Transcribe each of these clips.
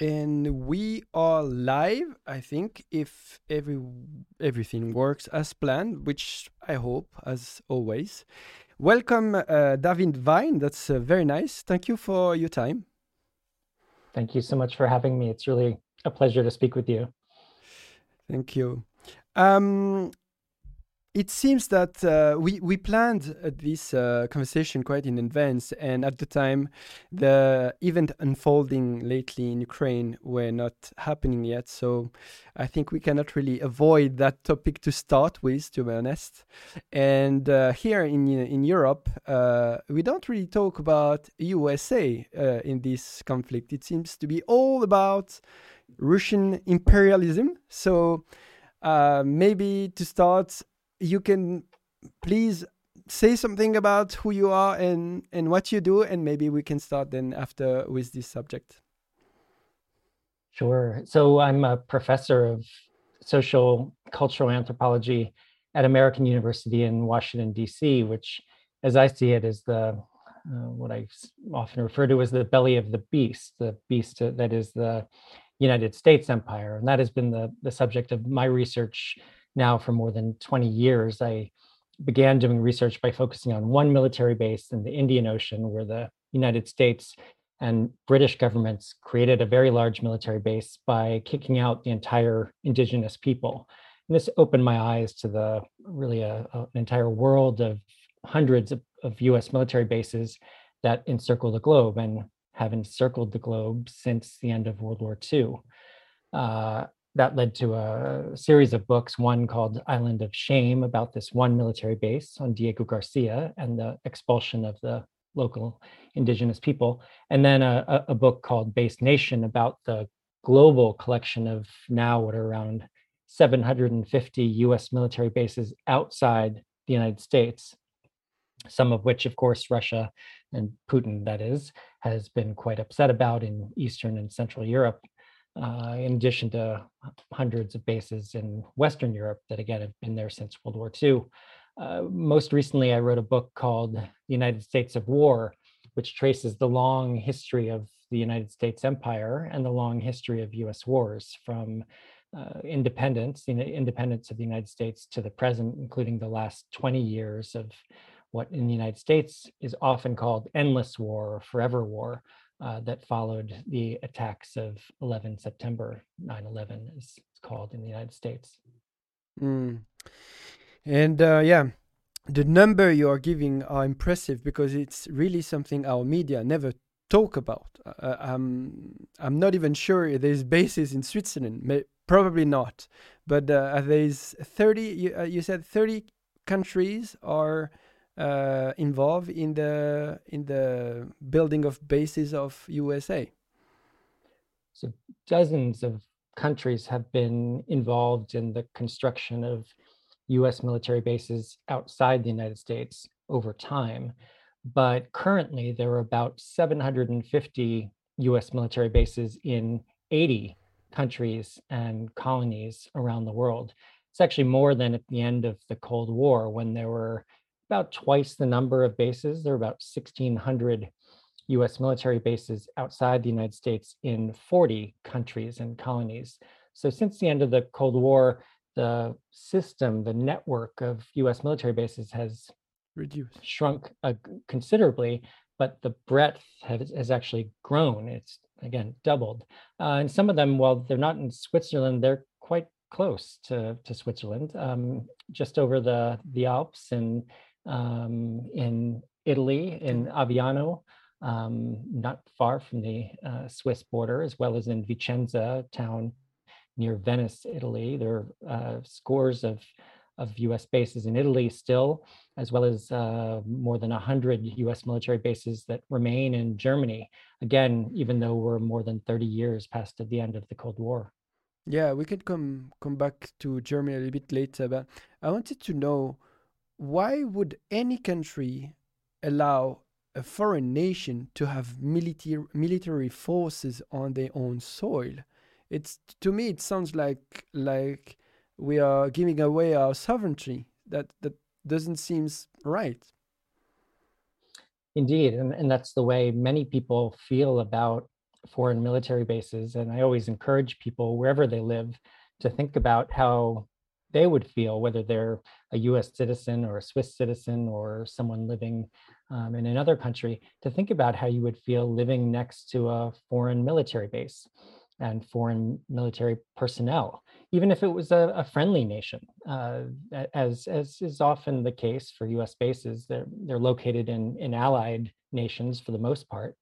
and we are live. I think if every everything works as planned, which I hope, as always. Welcome, uh, David Vine. That's uh, very nice. Thank you for your time. Thank you so much for having me. It's really a pleasure to speak with you. Thank you. Um, it seems that uh, we we planned this uh, conversation quite in advance, and at the time, the event unfolding lately in Ukraine were not happening yet. So, I think we cannot really avoid that topic to start with, to be honest. And uh, here in in Europe, uh, we don't really talk about USA uh, in this conflict. It seems to be all about Russian imperialism. So. Uh, maybe to start, you can please say something about who you are and and what you do and maybe we can start then after with this subject. Sure. So i'm a professor of social cultural anthropology at american university in washington d.c which as i see it is the uh, what i often refer to as the belly of the beast the beast that is the united states empire. And that has been the the subject of my research now for more than 20 years. I began doing research by focusing on one military base in the Indian Ocean, where the United States and British governments created a very large military base by kicking out the entire indigenous people. And this opened my eyes to the really a, a, an entire world of hundreds of, of US military bases that encircle the globe and have encircled the globe since the end of World War II. Uh, that led to a series of books, one called Island of Shame about this one military base on Diego Garcia and the expulsion of the local indigenous people. And then a, a book called Base Nation about the global collection of now what are around 750 US military bases outside the United States, some of which, of course, Russia and Putin, that is, has been quite upset about in Eastern and Central Europe uh, in addition to hundreds of bases in Western Europe that, again, have been there since World War II. Uh, most recently, I wrote a book called The United States of War, which traces the long history of the United States empire and the long history of US wars from uh, independence, the independence of the United States to the present, including the last 20 years of what in the United States is often called endless war or forever war, uh, that followed the attacks of 11 September 9 11, is called in the United States. Mm. And uh, yeah, the number you are giving are impressive because it's really something our media never talk about. Uh, I'm, I'm not even sure there's bases in Switzerland, May, probably not. But uh, there's 30, you, uh, you said 30 countries are uh, involved in the in the building of bases of USA. So dozens of countries have been involved in the construction of US military bases outside the United States over time. But currently, there are about 750 US military bases in 80 countries and colonies around the world. It's actually more than at the end of the Cold War when there were about twice the number of bases. There are about 1,600 US military bases outside the United States in 40 countries and colonies. So since the end of the Cold War, the system, the network of US military bases has reduced, shrunk uh, considerably, but the breadth has, has, actually grown. It's again doubled. Uh, and some of them, while they're not in Switzerland, they're quite close to, to Switzerland, um, just over the, the Alps and um, in Italy, in Aviano, um, not far from the uh, Swiss border, as well as in Vicenza town near Venice, Italy. There are uh, scores of, of US bases in Italy still, as well as uh, more than 100 US military bases that remain in Germany. Again, even though we're more than 30 years past the end of the Cold War. Yeah, we could come come back to Germany a little bit later, but I wanted to know why would any country allow a foreign nation to have military military forces on their own soil? It's to me it sounds like like we are giving away our sovereignty. That that doesn't seem right. Indeed, and, and that's the way many people feel about foreign military bases. And I always encourage people, wherever they live, to think about how they would feel, whether they're a US citizen or a Swiss citizen or someone living um, in another country, to think about how you would feel living next to a foreign military base and foreign military personnel, even if it was a, a friendly nation, uh, as, as is often the case for US bases. They're, they're located in, in allied nations for the most part.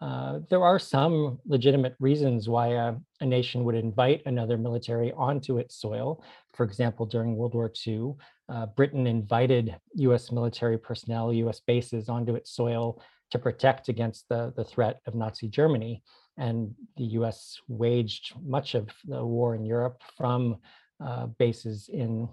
Uh, there are some legitimate reasons why a, a, nation would invite another military onto its soil. For example, during World War II, uh, Britain invited US military personnel, US bases onto its soil to protect against the, the threat of Nazi Germany. And the US waged much of the war in Europe from uh, bases in,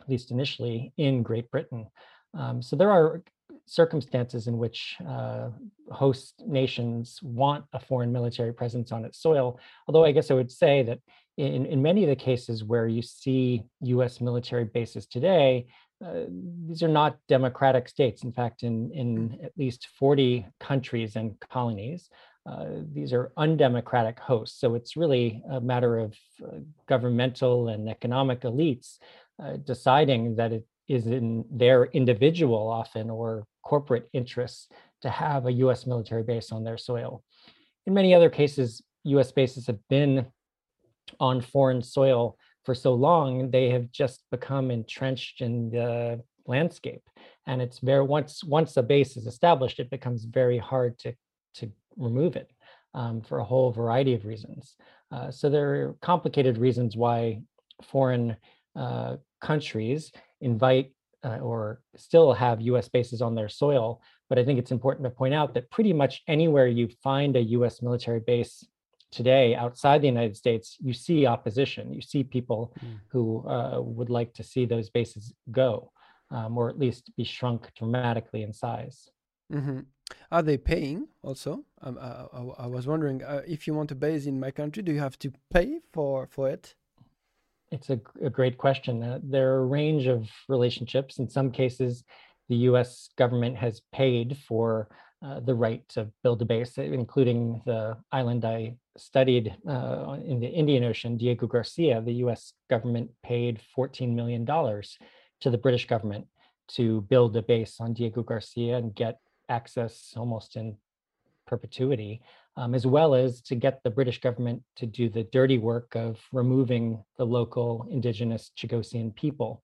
at least initially, in Great Britain. Um, so there are circumstances in which uh, host nations want a foreign military presence on its soil. Although I guess I would say that in, in many of the cases where you see US military bases today, uh, these are not democratic states. In fact, in, in mm. at least 40 countries and colonies, uh, these are undemocratic hosts. So it's really a matter of uh, governmental and economic elites uh, deciding that it is in their individual often or corporate interests to have a US military base on their soil. In many other cases, US bases have been on foreign soil for so long, they have just become entrenched in the landscape. And it's very once once a base is established, it becomes very hard to to remove it um, for a whole variety of reasons. Uh, so there are complicated reasons why foreign uh, countries invite uh, or still have US bases on their soil. But I think it's important to point out that pretty much anywhere you find a US military base today outside the United States, you see opposition. You see people mm. who uh, would like to see those bases go, um, or at least be shrunk dramatically in size. Mm-hmm. Are they paying also? Um, uh, I, I, was wondering uh, if you want a base in my country, do you have to pay for for it? It's a, a great question. Uh, there are a range of relationships. In some cases, the US government has paid for uh, the right to build a base, including the island I studied uh, in the Indian Ocean, Diego Garcia. The US government paid $14 million to the British government to build a base on Diego Garcia and get access almost in perpetuity um, as well as to get the British government to do the dirty work of removing the local indigenous Chagossian people.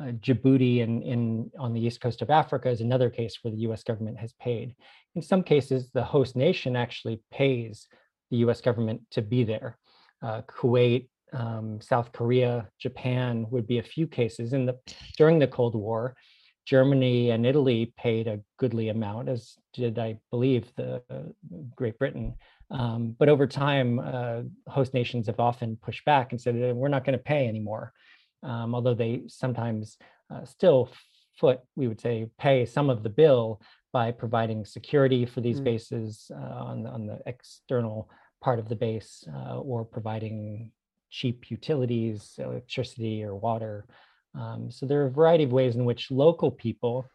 Uh, Djibouti in, in, on the east coast of Africa is another case where the US government has paid. In some cases, the host nation actually pays the US government to be there. Uh, Kuwait, um, South Korea, Japan would be a few cases. In the, during the Cold War, Germany and Italy paid a goodly amount, as did, I believe, the uh, Great Britain. Um, but over time, uh, host nations have often pushed back and said, we're not going to pay anymore. Um, although they sometimes uh, still foot, we would say, pay some of the bill by providing security for these mm. bases uh, on, on the external part of the base uh, or providing cheap utilities, electricity or water. Um, so there are a variety of ways in which local people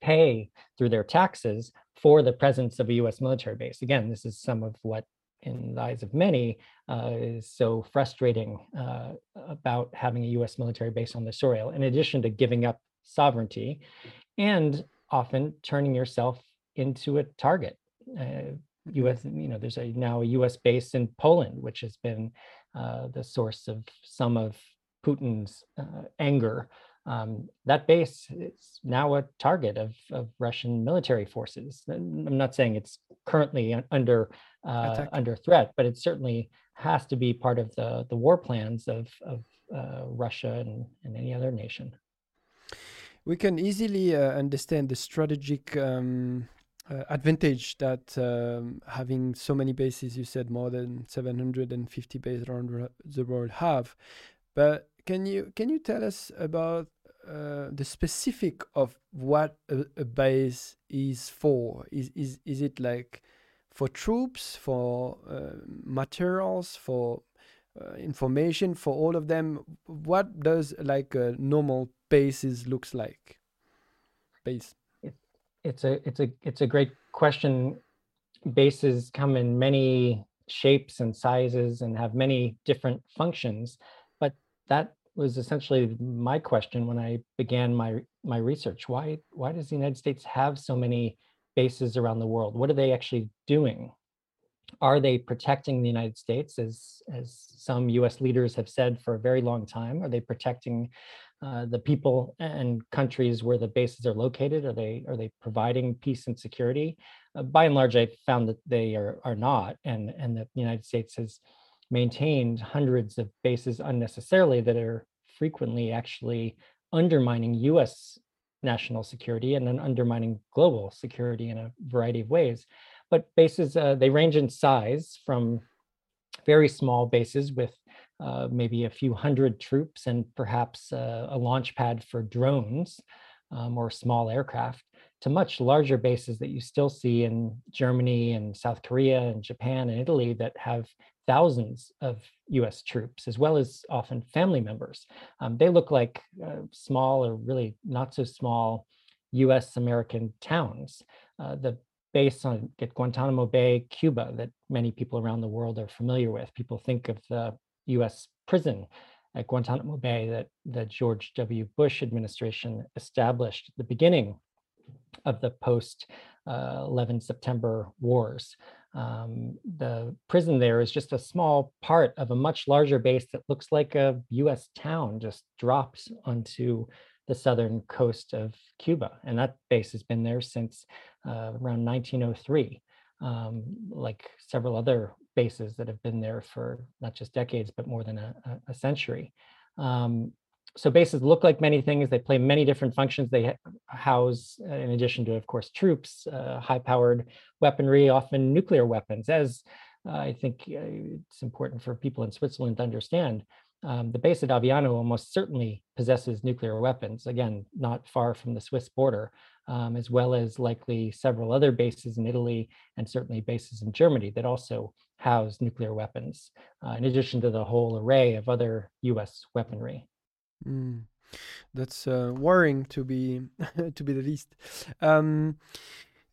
pay through their taxes for the presence of a US military base. Again, this is some of what in the eyes of many uh, is so frustrating uh, about having a US military base on the soil, in addition to giving up sovereignty and often turning yourself into a target. Uh, US, you know, there's a, now a US base in Poland, which has been uh, the source of some of Putin's uh, anger, um, that base is now a target of, of Russian military forces. I'm not saying it's currently under uh, under threat, but it certainly has to be part of the, the war plans of, of uh, Russia and, and any other nation. We can easily uh, understand the strategic um, uh, advantage that um, having so many bases, you said more than 750 bases around the world have. But can you can you tell us about uh, the specific of what a, a, base is for? Is is is it like for troops, for uh, materials, for uh, information, for all of them? What does like a normal bases looks like? Base. It, it's a it's a it's a great question. bases come in many shapes and sizes and have many different functions. That was essentially my question when I began my my research. Why why does the United States have so many bases around the world? What are they actually doing? Are they protecting the United States, as as some U.S. leaders have said for a very long time? Are they protecting uh, the people and countries where the bases are located? Are they are they providing peace and security? Uh, by and large, I found that they are are not, and and that the United States has maintained hundreds of bases unnecessarily that are frequently actually undermining U.S. national security and then undermining global security in a variety of ways. But bases uh, they range in size from very small bases with uh, maybe a few hundred troops and perhaps uh, a launch pad for drones um, or small aircraft to much larger bases that you still see in Germany and South Korea and Japan and Italy that have thousands of US troops, as well as often family members. Um, they look like uh, small or really not so small US American towns. Uh, the base on at Guantanamo Bay, Cuba, that many people around the world are familiar with. People think of the US prison at Guantanamo Bay that the George W. Bush administration established at the beginning of the post uh, 11 September wars. Um, the prison there is just a small part of a much larger base that looks like a US town just dropped onto the southern coast of Cuba. And that base has been there since uh, around 1903, um, like several other bases that have been there for not just decades, but more than a, a century. Um, so bases look like many things. They play many different functions. They house, uh, in addition to, of course, troops, uh, high-powered weaponry, often nuclear weapons. As uh, I think uh, it's important for people in Switzerland to understand, um, the base at Aviano almost certainly possesses nuclear weapons. Again, not far from the Swiss border, um, as well as likely several other bases in Italy and certainly bases in Germany that also house nuclear weapons, uh, in addition to the whole array of other U.S. weaponry. Mm. That's uh, worrying to be to be the least. Um,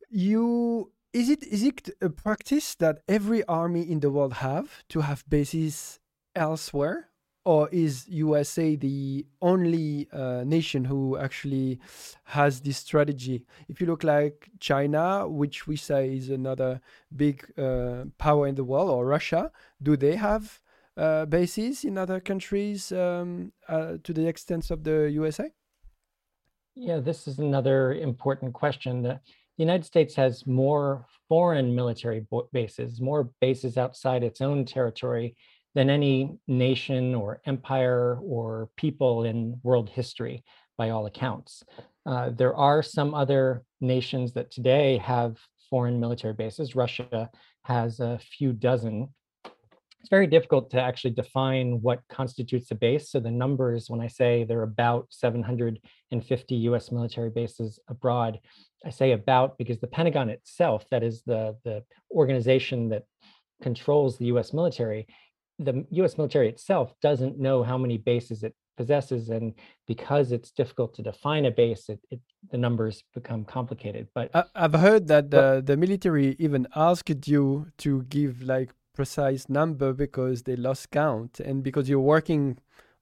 you is it is it a practice that every army in the world have to have bases elsewhere, or is USA the only uh, nation who actually has this strategy? If you look like China, which we say is another big uh, power in the world, or Russia, do they have uh, bases in other countries um, uh, to the extent of the USA? Yeah, this is another important question. The United States has more foreign military bases, more bases outside its own territory than any nation or empire or people in world history, by all accounts. Uh, there are some other nations that today have foreign military bases. Russia has a few dozen it's very difficult to actually define what constitutes a base. So the numbers, when I say there are about 750 US military bases abroad, I say about because the Pentagon itself, that is the, the organization that controls the US military, the US military itself doesn't know how many bases it possesses. And because it's difficult to define a base, it, it the numbers become complicated. But I've heard that the, the military even asked you to give like precise number because they lost count. And because you're working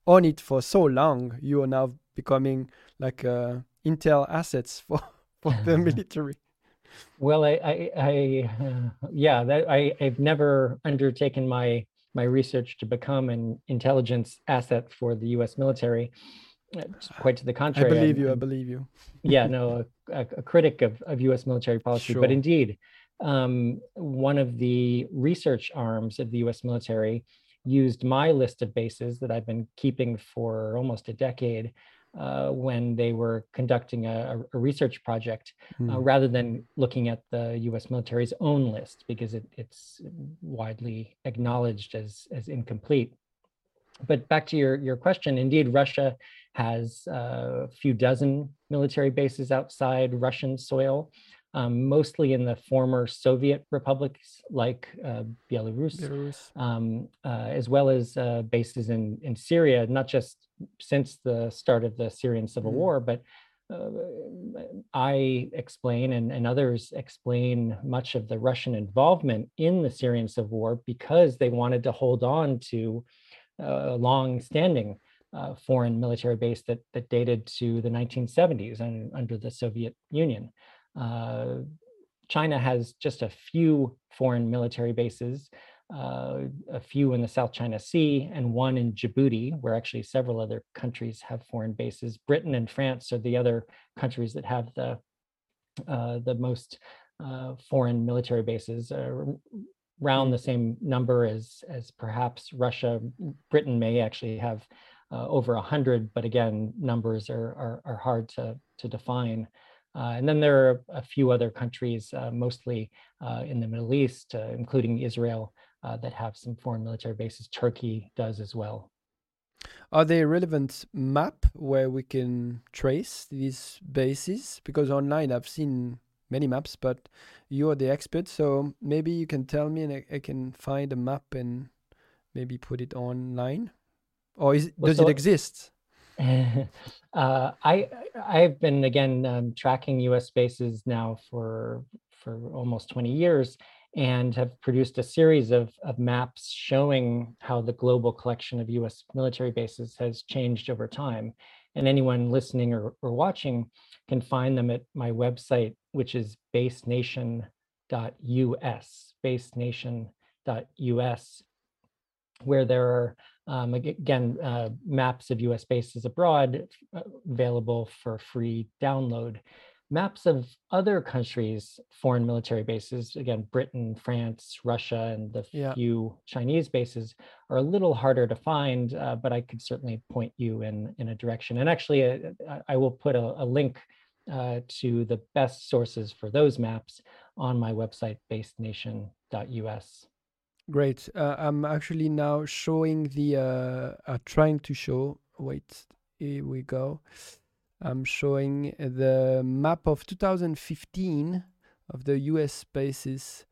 on it for so long you are now becoming like uh, intel assets for for the military. Well i i, I uh, yeah that i i've never undertaken my my research to become an intelligence asset for the us military. It's quite to the contrary. i believe you i believe you. Yeah no a, a, critic of, of us military policy. Sure. but indeed um, one of the research arms of the US military used my list of bases that I've been keeping for almost a decade uh, when they were conducting a, a research project mm. uh, hmm. rather than looking at the US military's own list because it, it's widely acknowledged as, as incomplete. But back to your, your question, indeed, Russia has uh, a few dozen military bases outside Russian soil um, mostly in the former Soviet republics like uh, Belarus, Belarus. Um, uh, as well as uh, bases in, in Syria, not just since the start of the Syrian civil mm. war, but uh, I explain and, and others explain much of the Russian involvement in the Syrian civil war because they wanted to hold on to a long-standing uh, foreign military base that, that dated to the 1970s and under the Soviet Union. Uh, China has just a few foreign military bases uh, a few in the South China Sea, and one in Djibouti, where actually several other countries have foreign bases. Britain and France are the other countries that have the uh, the most uh, foreign military bases, uh, around the same number as as perhaps Russia. Britain may actually have uh, over a hundred, but again, numbers are, are, are hard to to define. Uh, and then there are a few other countries, uh, mostly uh, in the Middle East, including Israel, uh, that have some foreign military bases. Turkey does as well. Are there a relevant map where we can trace these bases? Because online I've seen many maps, but you're the expert, so maybe you can tell me and I, I can find a map and maybe put it online. Or is, well, does so, it exist? uh, I I've been again um, tracking U.S. bases now for for almost 20 years, and have produced a series of, of maps showing how the global collection of US military bases has changed over time. And anyone listening or, or watching can find them at my website, which is basenation.us, basenation.us, where there are, um, again, uh, maps of US bases abroad uh, available for free download maps of other countries' foreign military bases, again, Britain, France, Russia, and the yeah. few Chinese bases are a little harder to find, uh, but I could certainly point you in, in a direction. And actually, uh, I will put a, a link uh, to the best sources for those maps on my website, basenation.us. Great. Uh, I'm actually now showing the, uh, trying to show, wait, here we go. I'm showing the map of 2015 of the US bases.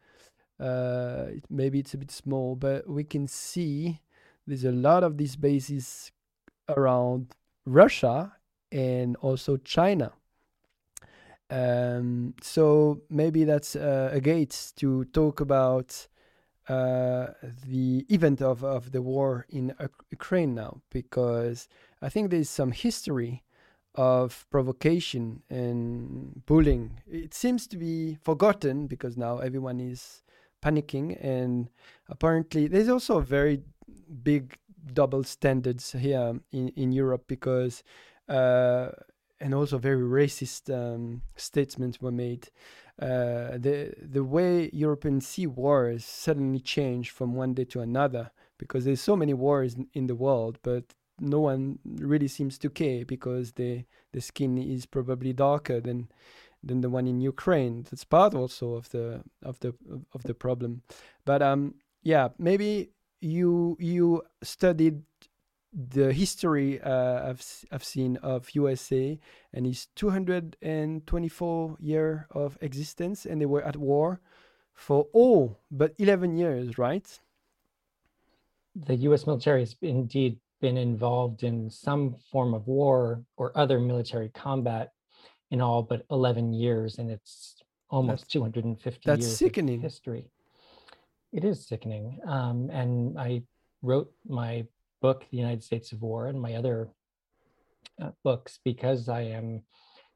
Uh, maybe it's a bit small, but we can see there's a lot of these bases around Russia and also China. Um, so maybe that's uh, a gate to talk about uh, the event of, of the war in Ukraine now, because I think there's some history of provocation and bullying. It seems to be forgotten because now everyone is panicking, and apparently there's also a very big double standards here in, in Europe because uh, and also very racist um, statements were made. Uh, the the way Europeans see wars suddenly change from one day to another because there's so many wars in, in the world, but no one really seems to care because the the skin is probably darker than than the one in Ukraine. That's part also of the of the of the problem. But um, yeah, maybe you you studied the history uh, I've I've seen of USA and its 224 year of existence, and they were at war for all but 11 years, right? The U.S. military has indeed been involved in some form of war or other military combat in all but 11 years and it's almost that's, 250 that's years sickening. history it is sickening um, and i wrote my book the united states of war and my other uh, books because i am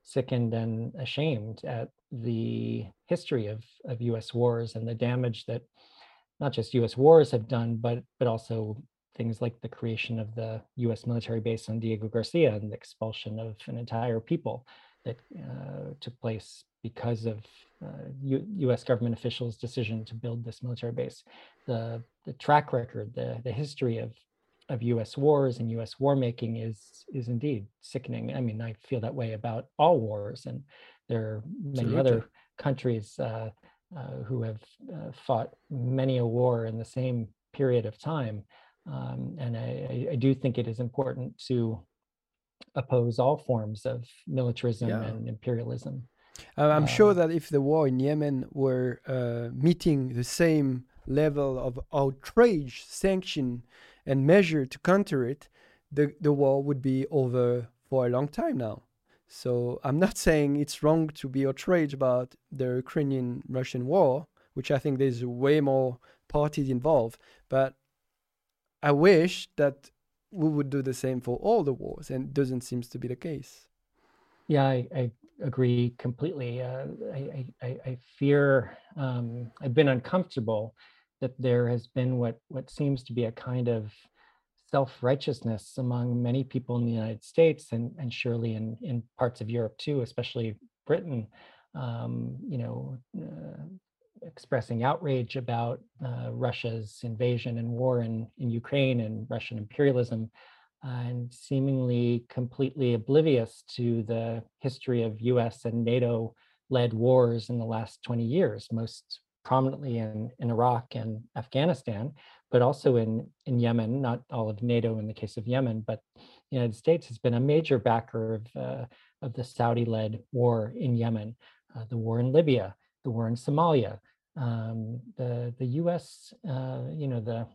sickened and ashamed at the history of, of us wars and the damage that not just us wars have done but but also things like the creation of the US military base on Diego Garcia and the expulsion of an entire people that uh, took place because of uh, U US government officials' decision to build this military base. The, the track record, the, the history of, of US wars and US war making is, is indeed sickening. I mean, I feel that way about all wars, and there are many Absolutely. other countries uh, uh who have uh, fought many a war in the same period of time. Um, and I, I, do think it is important to oppose all forms of militarism yeah. and imperialism. Uh, I'm sure um, that if the war in Yemen were uh, meeting the same level of outrage, sanction, and measure to counter it, the, the war would be over for a long time now. So I'm not saying it's wrong to be outraged about the Ukrainian Russian war, which I think there's way more parties involved, but I wish that we would do the same for all the wars, and doesn't seem to be the case. Yeah, I, I agree completely. Uh, I, I, I, fear um, I've been uncomfortable that there has been what what seems to be a kind of self-righteousness among many people in the United States and, and surely in, in parts of Europe too, especially Britain, um, you know, uh, expressing outrage about uh, Russia's invasion and war in, in Ukraine and Russian imperialism, and seemingly completely oblivious to the history of US and NATO led wars in the last 20 years, most prominently in, in Iraq and Afghanistan, but also in, in Yemen, not all of NATO in the case of Yemen, but the United States has been a major backer of, uh, of the Saudi led war in Yemen, uh, the war in Libya, the war in Somalia, um, the the U.S. Uh, you know the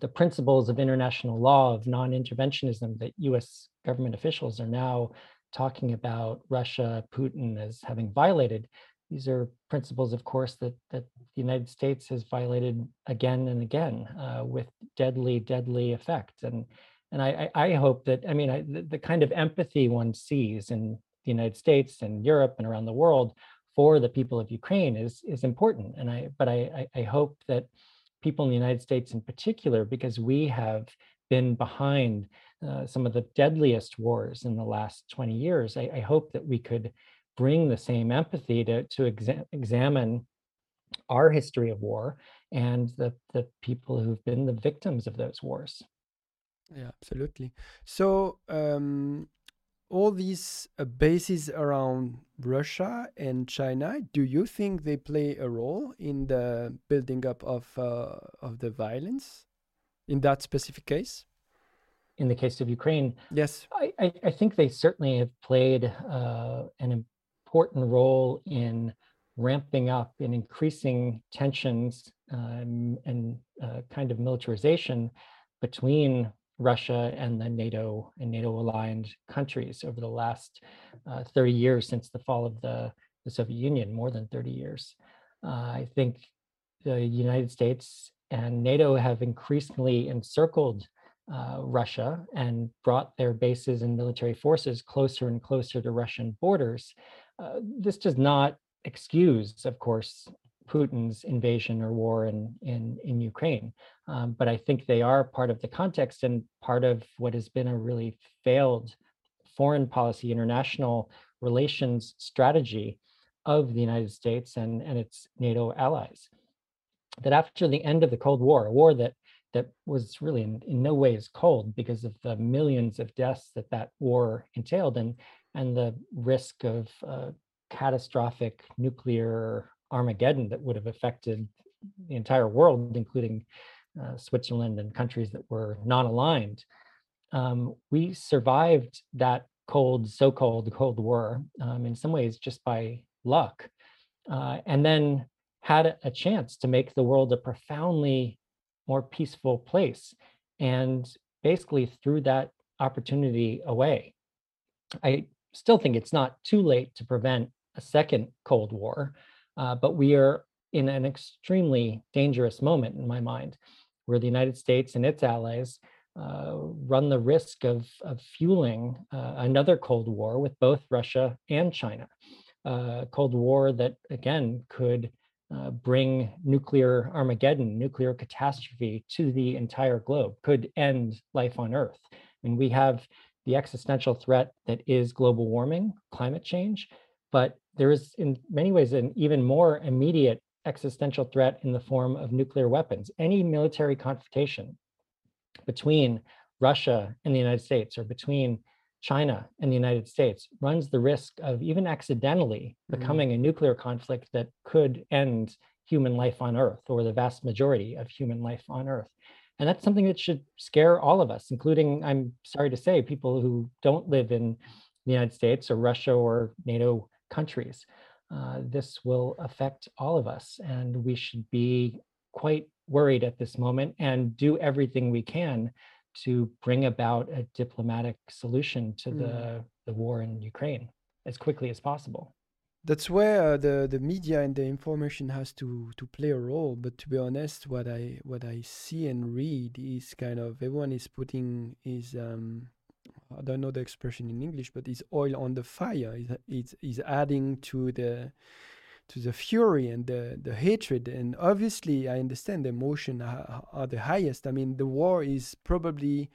the principles of international law of non-interventionism that U.S. government officials are now talking about Russia, Putin as having violated. These are principles, of course, that that the United States has violated again and again uh, with deadly, deadly effect. And and I, I hope that I mean I, the, the kind of empathy one sees in the United States and Europe and around the world for the people of Ukraine is is important. And I but I I hope that people in the United States in particular, because we have been behind uh, some of the deadliest wars in the last 20 years, I, I hope that we could bring the same empathy to to exa- examine our history of war and the the people who've been the victims of those wars. Yeah, absolutely. So um, all these uh, bases around Russia and China, do you think they play a role in the building up of uh, of the violence in that specific case? In the case of Ukraine, yes, I, I, I think they certainly have played uh, an important role in ramping up and increasing tensions um, and uh, kind of militarization between Russia and the NATO and NATO aligned countries over the last uh, 30 years since the fall of the, the Soviet Union, more than 30 years. Uh, I think the United States and NATO have increasingly encircled uh, Russia and brought their bases and military forces closer and closer to Russian borders. Uh, this does not excuse, of course, Putin's invasion or war in in, in Ukraine. Um, but I think they are part of the context and part of what has been a really failed foreign policy, international relations strategy of the United States and, and its NATO allies. That after the end of the Cold War, a war that that was really in, in no ways cold because of the millions of deaths that that war entailed and and the risk of uh, catastrophic nuclear Armageddon that would have affected the entire world, including uh, Switzerland and countries that were non-aligned. Um, we survived that cold, so-called Cold War um, in some ways just by luck, uh, and then had a chance to make the world a profoundly more peaceful place, and basically threw that opportunity away. I still think it's not too late to prevent a second Cold War. Uh, but we are in an extremely dangerous moment, in my mind, where the United States and its allies uh, run the risk of, of fueling uh, another Cold War with both Russia and China. Uh, Cold War that, again, could uh, bring nuclear Armageddon, nuclear catastrophe to the entire globe, could end life on Earth. Mean, we have the existential threat that is global warming, climate change, but there is in many ways an even more immediate existential threat in the form of nuclear weapons. Any military confrontation between Russia and the United States or between China and the United States runs the risk of even accidentally mm-hmm. becoming a nuclear conflict that could end human life on Earth or the vast majority of human life on Earth. And that's something that should scare all of us, including, I'm sorry to say, people who don't live in the United States or Russia or NATO countries. Uh, this will affect all of us, and we should be quite worried at this moment and do everything we can to bring about a diplomatic solution to Mm. the, the war in Ukraine as quickly as possible. That's where uh, the the media and the information has to to play a role. But to be honest, what I what I see and read is kind of everyone is putting is um, I don't know the expression in English, but is oil on the fire. Is is adding to the to the fury and the the hatred. And obviously, I understand the emotion are, are the highest. I mean, the war is probably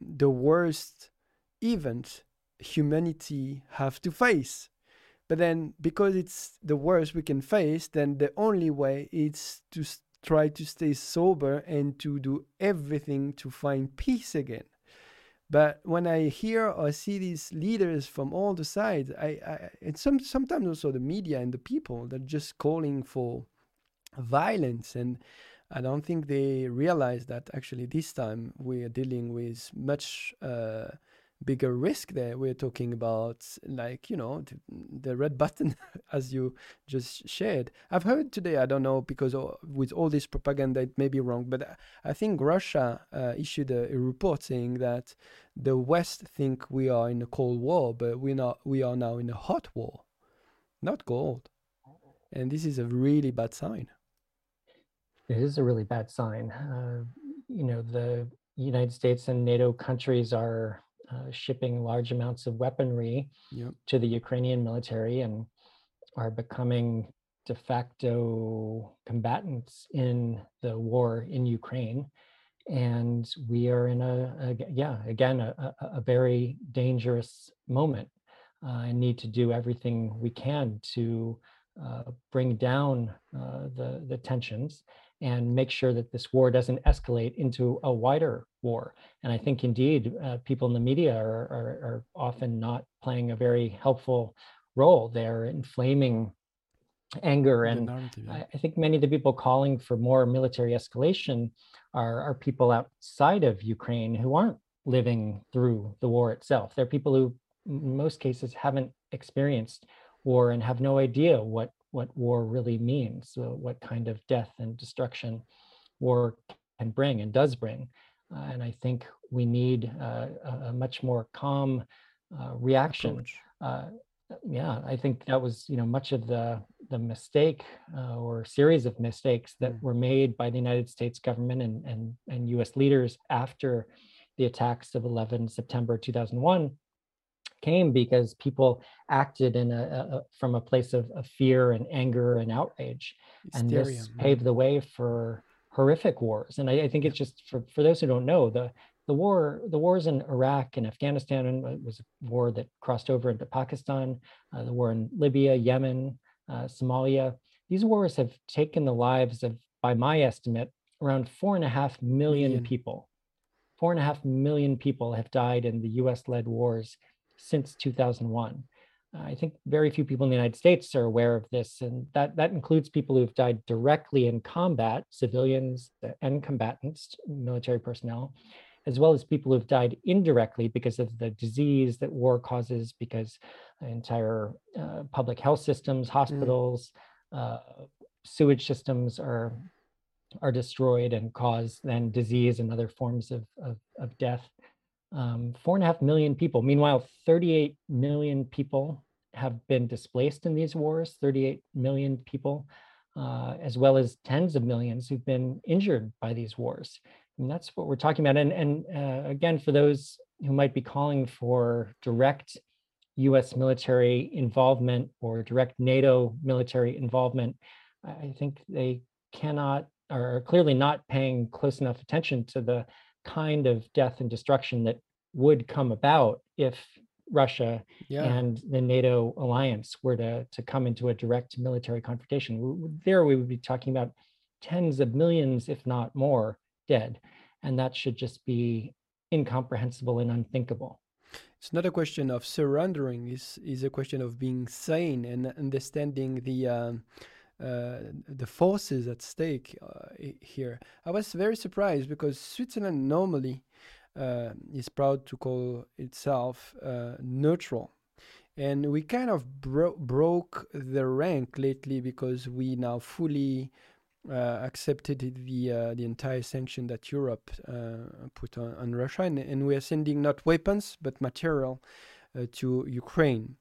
the worst event humanity have to face but then, because it's the worst we can face, then the only way is to try to stay sober and to do everything to find peace again. But when I hear or see these leaders from all the sides, I, I and some sometimes also the media and the people that are just calling for violence, and I don't think they realize that actually this time we are dealing with much. Uh, bigger risk there. We're talking about like you know the, red button as you just shared. I've heard today. I don't know because with all this propaganda, it may be wrong, but I- I think Russia uh, issued a, a report saying that the West think we are in a cold war, but we not. We are now in a hot war, not cold, and this is a really bad sign. It is a really bad sign. Uh, you know, the United States and NATO countries are uh, shipping large amounts of weaponry Yep. to the Ukrainian military and are becoming de facto combatants in the war in Ukraine. And we are in a, a yeah, again, a, a, very dangerous moment uh, and need to do everything we can to uh, bring down uh, the, the tensions and make sure that this war doesn't escalate into a wider war. And I think indeed uh, people in the media are, are, are often not playing a very helpful role. They're inflaming anger and. I, I think many of the people calling for more military escalation are, are people outside of Ukraine who aren't living through the war itself. They're people who, in most cases, haven't experienced war and have no idea what, what war really means, so what kind of death and destruction war can bring and does bring. Uh, and I think we need uh, a, a much more calm uh, reaction uh, yeah, I think that was you know much of the the mistake uh, or series of mistakes that Mm. were made by the United States government and and and U.S. leaders after the attacks of 11 September 2001 came because people acted in a, a from a place of, of fear and anger and outrage, and this mm. paved the way for horrific wars. And I, I think it's just for for those who don't know the the war the wars in Iraq and Afghanistan and it was a war that crossed over into Pakistan, uh, the war in Libya, Yemen, uh, Somalia. These wars have taken the lives of, by my estimate, around four and a half million Million. people. Four and a half million people have died in the US-led wars since 2001. I think very few people in the United States are aware of this, and that, that includes people who've died directly in combat, civilians and combatants, military personnel, as well as people who've died indirectly because of the disease that war causes, because entire uh, public health systems, hospitals, uh, sewage systems are are destroyed and cause then disease and other forms of, of, of death. Um, four and a half million people. Meanwhile, 38 million people have been displaced in these wars, 38 million people, uh, as well as tens of millions who've been injured by these wars. And that's what we're talking about. And, and uh, again, for those who might be calling for direct US military involvement or direct NATO military involvement, I think they cannot or are clearly not paying close enough attention to the kind of death and destruction that would come about if Russia Yeah. and the NATO alliance were to, to come into a direct military confrontation. There we would be talking about tens of millions, if not more, dead. And that should just be incomprehensible and unthinkable. it's not a question of surrendering it's, it's a question of being sane and understanding the um, the forces at stake uh, here. I was very surprised because switzerland normally uh, is proud to call itself uh, neutral. And we kind of bro- broke the rank lately because we now fully uh, accepted the uh, the entire sanction that Europe uh, put on, on Russia, and, and, we are sending not weapons but material uh, to Ukraine.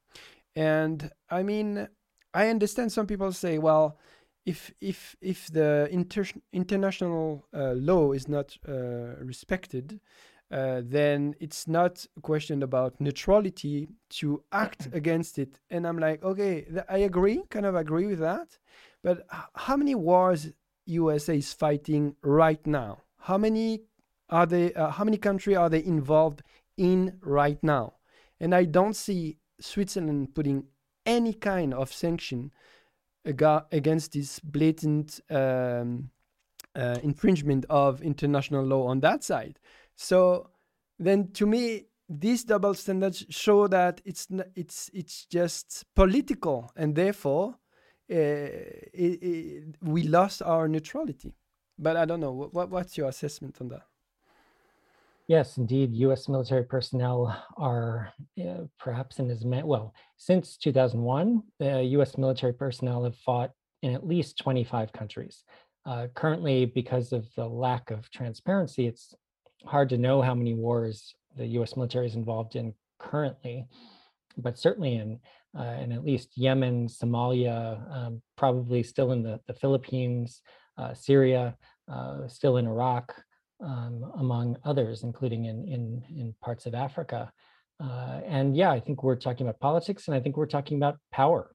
And I mean, I understand some people say, well, if if if the inter- international uh, law is not uh, respected, uh, then it's not a question about neutrality to act against it. And I'm like, okay, th- I agree, kind of agree with that. But how many wars USA is fighting right now? How many are they? Uh, how many countries are they involved in right now? And I don't see Switzerland putting any kind of sanction ag- against this blatant um, uh, infringement of international law on that side. So then, to me, these double standards show that it's it's it's just political, and therefore uh, it, it, we lost our neutrality. But I don't know. What, what's your assessment on that? Yes, indeed. U.S. military personnel are uh, perhaps in as many, well, since 2001, the U.S. military personnel have fought in at least 25 countries. Uh, currently, because of the lack of transparency, it's hard to know how many wars the U.S. military is involved in currently, but certainly in uh, in at least Yemen, Somalia, um, probably still in the, the Philippines, uh, Syria, uh, still in Iraq, um, among others, including in in, in parts of Africa. Uh, and yeah, I think we're talking about politics, and I think we're talking about power.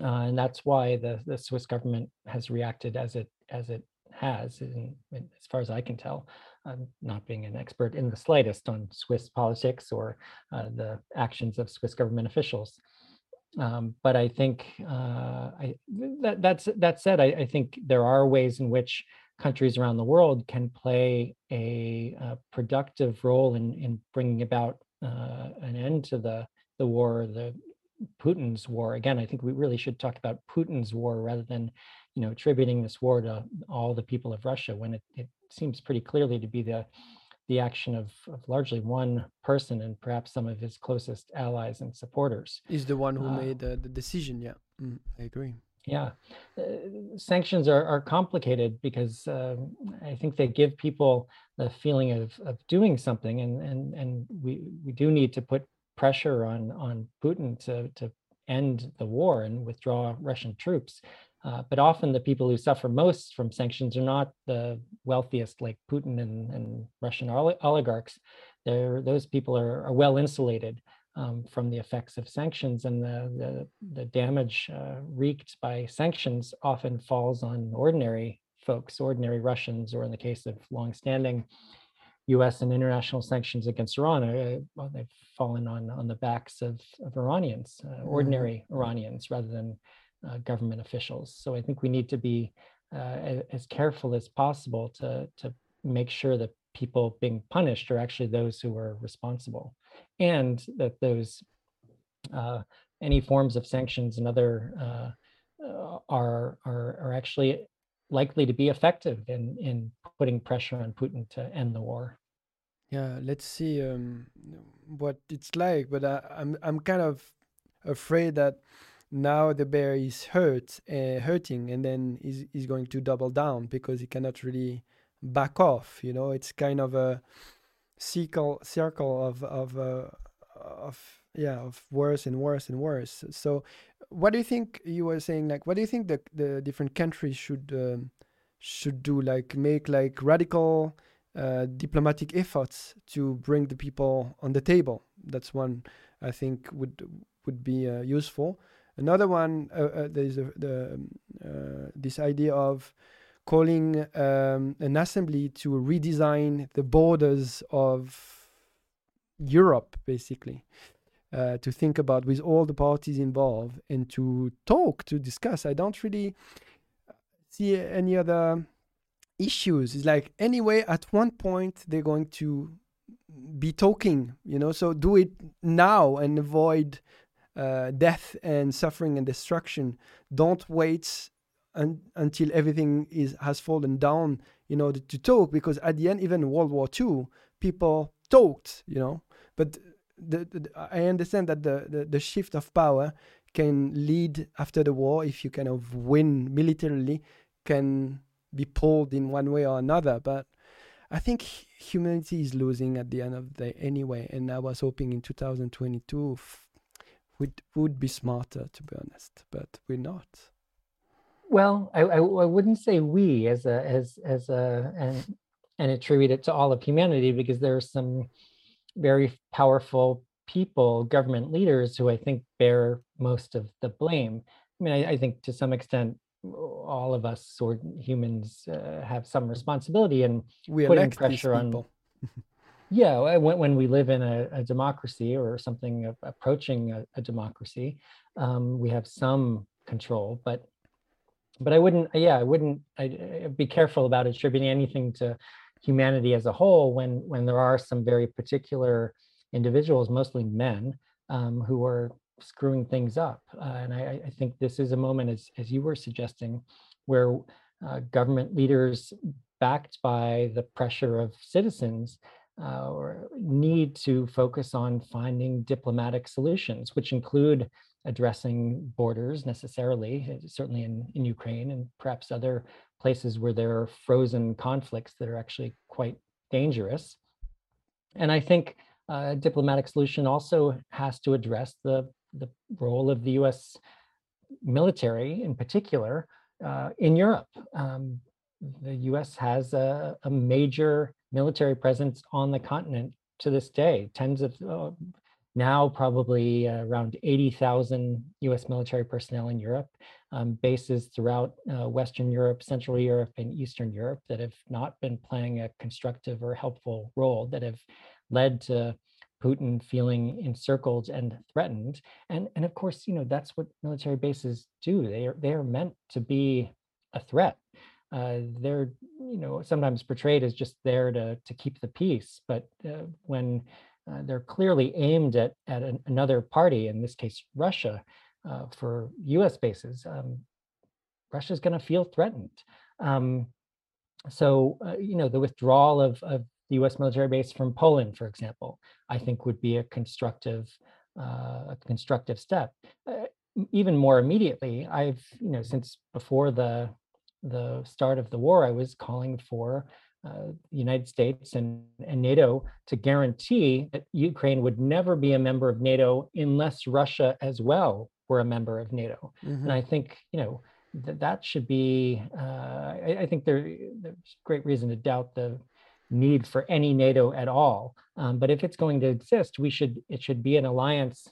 Uh, and that's why the, the Swiss government has reacted as it as it has, in, in, as far as I can tell, I'm not being an expert in the slightest on Swiss politics or uh, the actions of Swiss government officials. Um, but I think uh, I, that, that's that said, I, I, think there are ways in which countries around the world can play a, a productive role in, in bringing about uh, an end to the the war, the Putin's war. Again, I think we really should talk about Putin's war rather than you know, attributing this war to all the people of Russia when it, it seems pretty clearly to be the the action of, of largely one person and perhaps some of his closest allies and supporters. Is the one who uh, made the, the decision. Yeah, mm, I agree. Yeah, uh, sanctions are, are complicated because uh, I think they give people the feeling of, of doing something, and and and we we do need to put pressure on on Putin to to end the war and withdraw Russian troops. Uh, but often the people who suffer most from sanctions are not the wealthiest, like Putin and, and Russian oligarchs. They're, those people are, are well insulated um, from the effects of sanctions, and the, the, the damage uh, wreaked by sanctions often falls on ordinary folks, ordinary Russians, or in the case of longstanding U.S. and international sanctions against Iran, uh, well, they've fallen on on the backs of, of Iranians, uh, mm-hmm. ordinary Iranians, rather than uh, government officials. So I think we need to be uh, as careful as possible to, to make sure that people being punished are actually those who are responsible and that those uh, any forms of sanctions and other uh, uh, are, are, are actually likely to be effective in, in putting pressure on Putin to end the war. Yeah, let's see um, what it's like, but I, I'm I'm kind of afraid that now the bear is hurt, uh, hurting, and then he's, he's going to double down because he cannot really back off. You know, it's kind of a circle circle of of uh, of yeah of worse and worse and worse. So, what do you think? You were saying like, what do you think the the different countries should um, should do? Like make like radical uh, diplomatic efforts to bring the people on the table. That's one I think would would be uh, useful. Another one, uh, uh, there is a, the um, uh, this idea of calling um, an assembly to redesign the borders of Europe, basically. Uh, to think about with all the parties involved and to talk, to discuss. I don't really see any other issues. It's like, anyway, at one point, they're going to be talking, you know, so do it now and avoid uh, death and suffering and destruction. Don't wait un- until everything is has fallen down in order to talk, because at the end, even World War II, people talked, you know. But the, the, I understand that the, the, the shift of power can lead after the war if you kind of win militarily can be pulled in one way or another. But I think humanity is losing at the end of the day anyway. And I was hoping in 2022 would would be smarter, to be honest, but we're not. Well, I, I, I wouldn't say we as a as as a and and attribute it to all of humanity because there are some very powerful people, government leaders, who I think bear most of the blame. I mean, I, I think to some extent, all of us or humans uh, have some responsibility in we putting pressure on. yeah, when, when we live in a, a democracy or something approaching a, a democracy, um, we have some control, but but I wouldn't, yeah, I wouldn't, I'd, I'd be careful about attributing anything to humanity as a whole when when there are some very particular individuals, mostly men, um, who are screwing things up. Uh, and I, I, think this is a moment, as, as you were suggesting, where uh, government leaders, backed by the pressure of citizens, uh, or need to focus on finding diplomatic solutions, which include addressing borders necessarily, uh, certainly in, in Ukraine and perhaps other places where there are frozen conflicts that are actually quite dangerous. And I think a diplomatic solution also has to address the, the role of the US military in particular uh, in Europe. Um, the US has a, a, major military presence on the continent to this day, tens of, uh, now probably uh, around 80,000 US military personnel in Europe, um, bases throughout uh, Western Europe, Central Europe, and Eastern Europe that have not been playing a constructive or helpful role, that have led to Putin feeling encircled and threatened. And, and of course, you know, that's what military bases do. They are, they are meant to be a threat. Uh, they're, you know, sometimes portrayed as just there to, to keep the peace. But uh, when uh, they're clearly aimed at, at an, another party, in this case, Russia, uh, for US bases, um, Russia's going to feel threatened. Um, so, uh, you know, the withdrawal of, of the US military base from Poland, for example, I think would be a constructive, uh, a constructive step. Uh, even more immediately, I've, you know, since before the, the start of the war, I was calling for the United States and, and NATO to guarantee that Ukraine would never be a member of NATO unless Russia as well were a member of NATO. Mm-hmm. And I think, you know, that that should be, uh, I, I, think there, there's great reason to doubt the need for any NATO at all. Um, but if it's going to exist, we should, it should be an alliance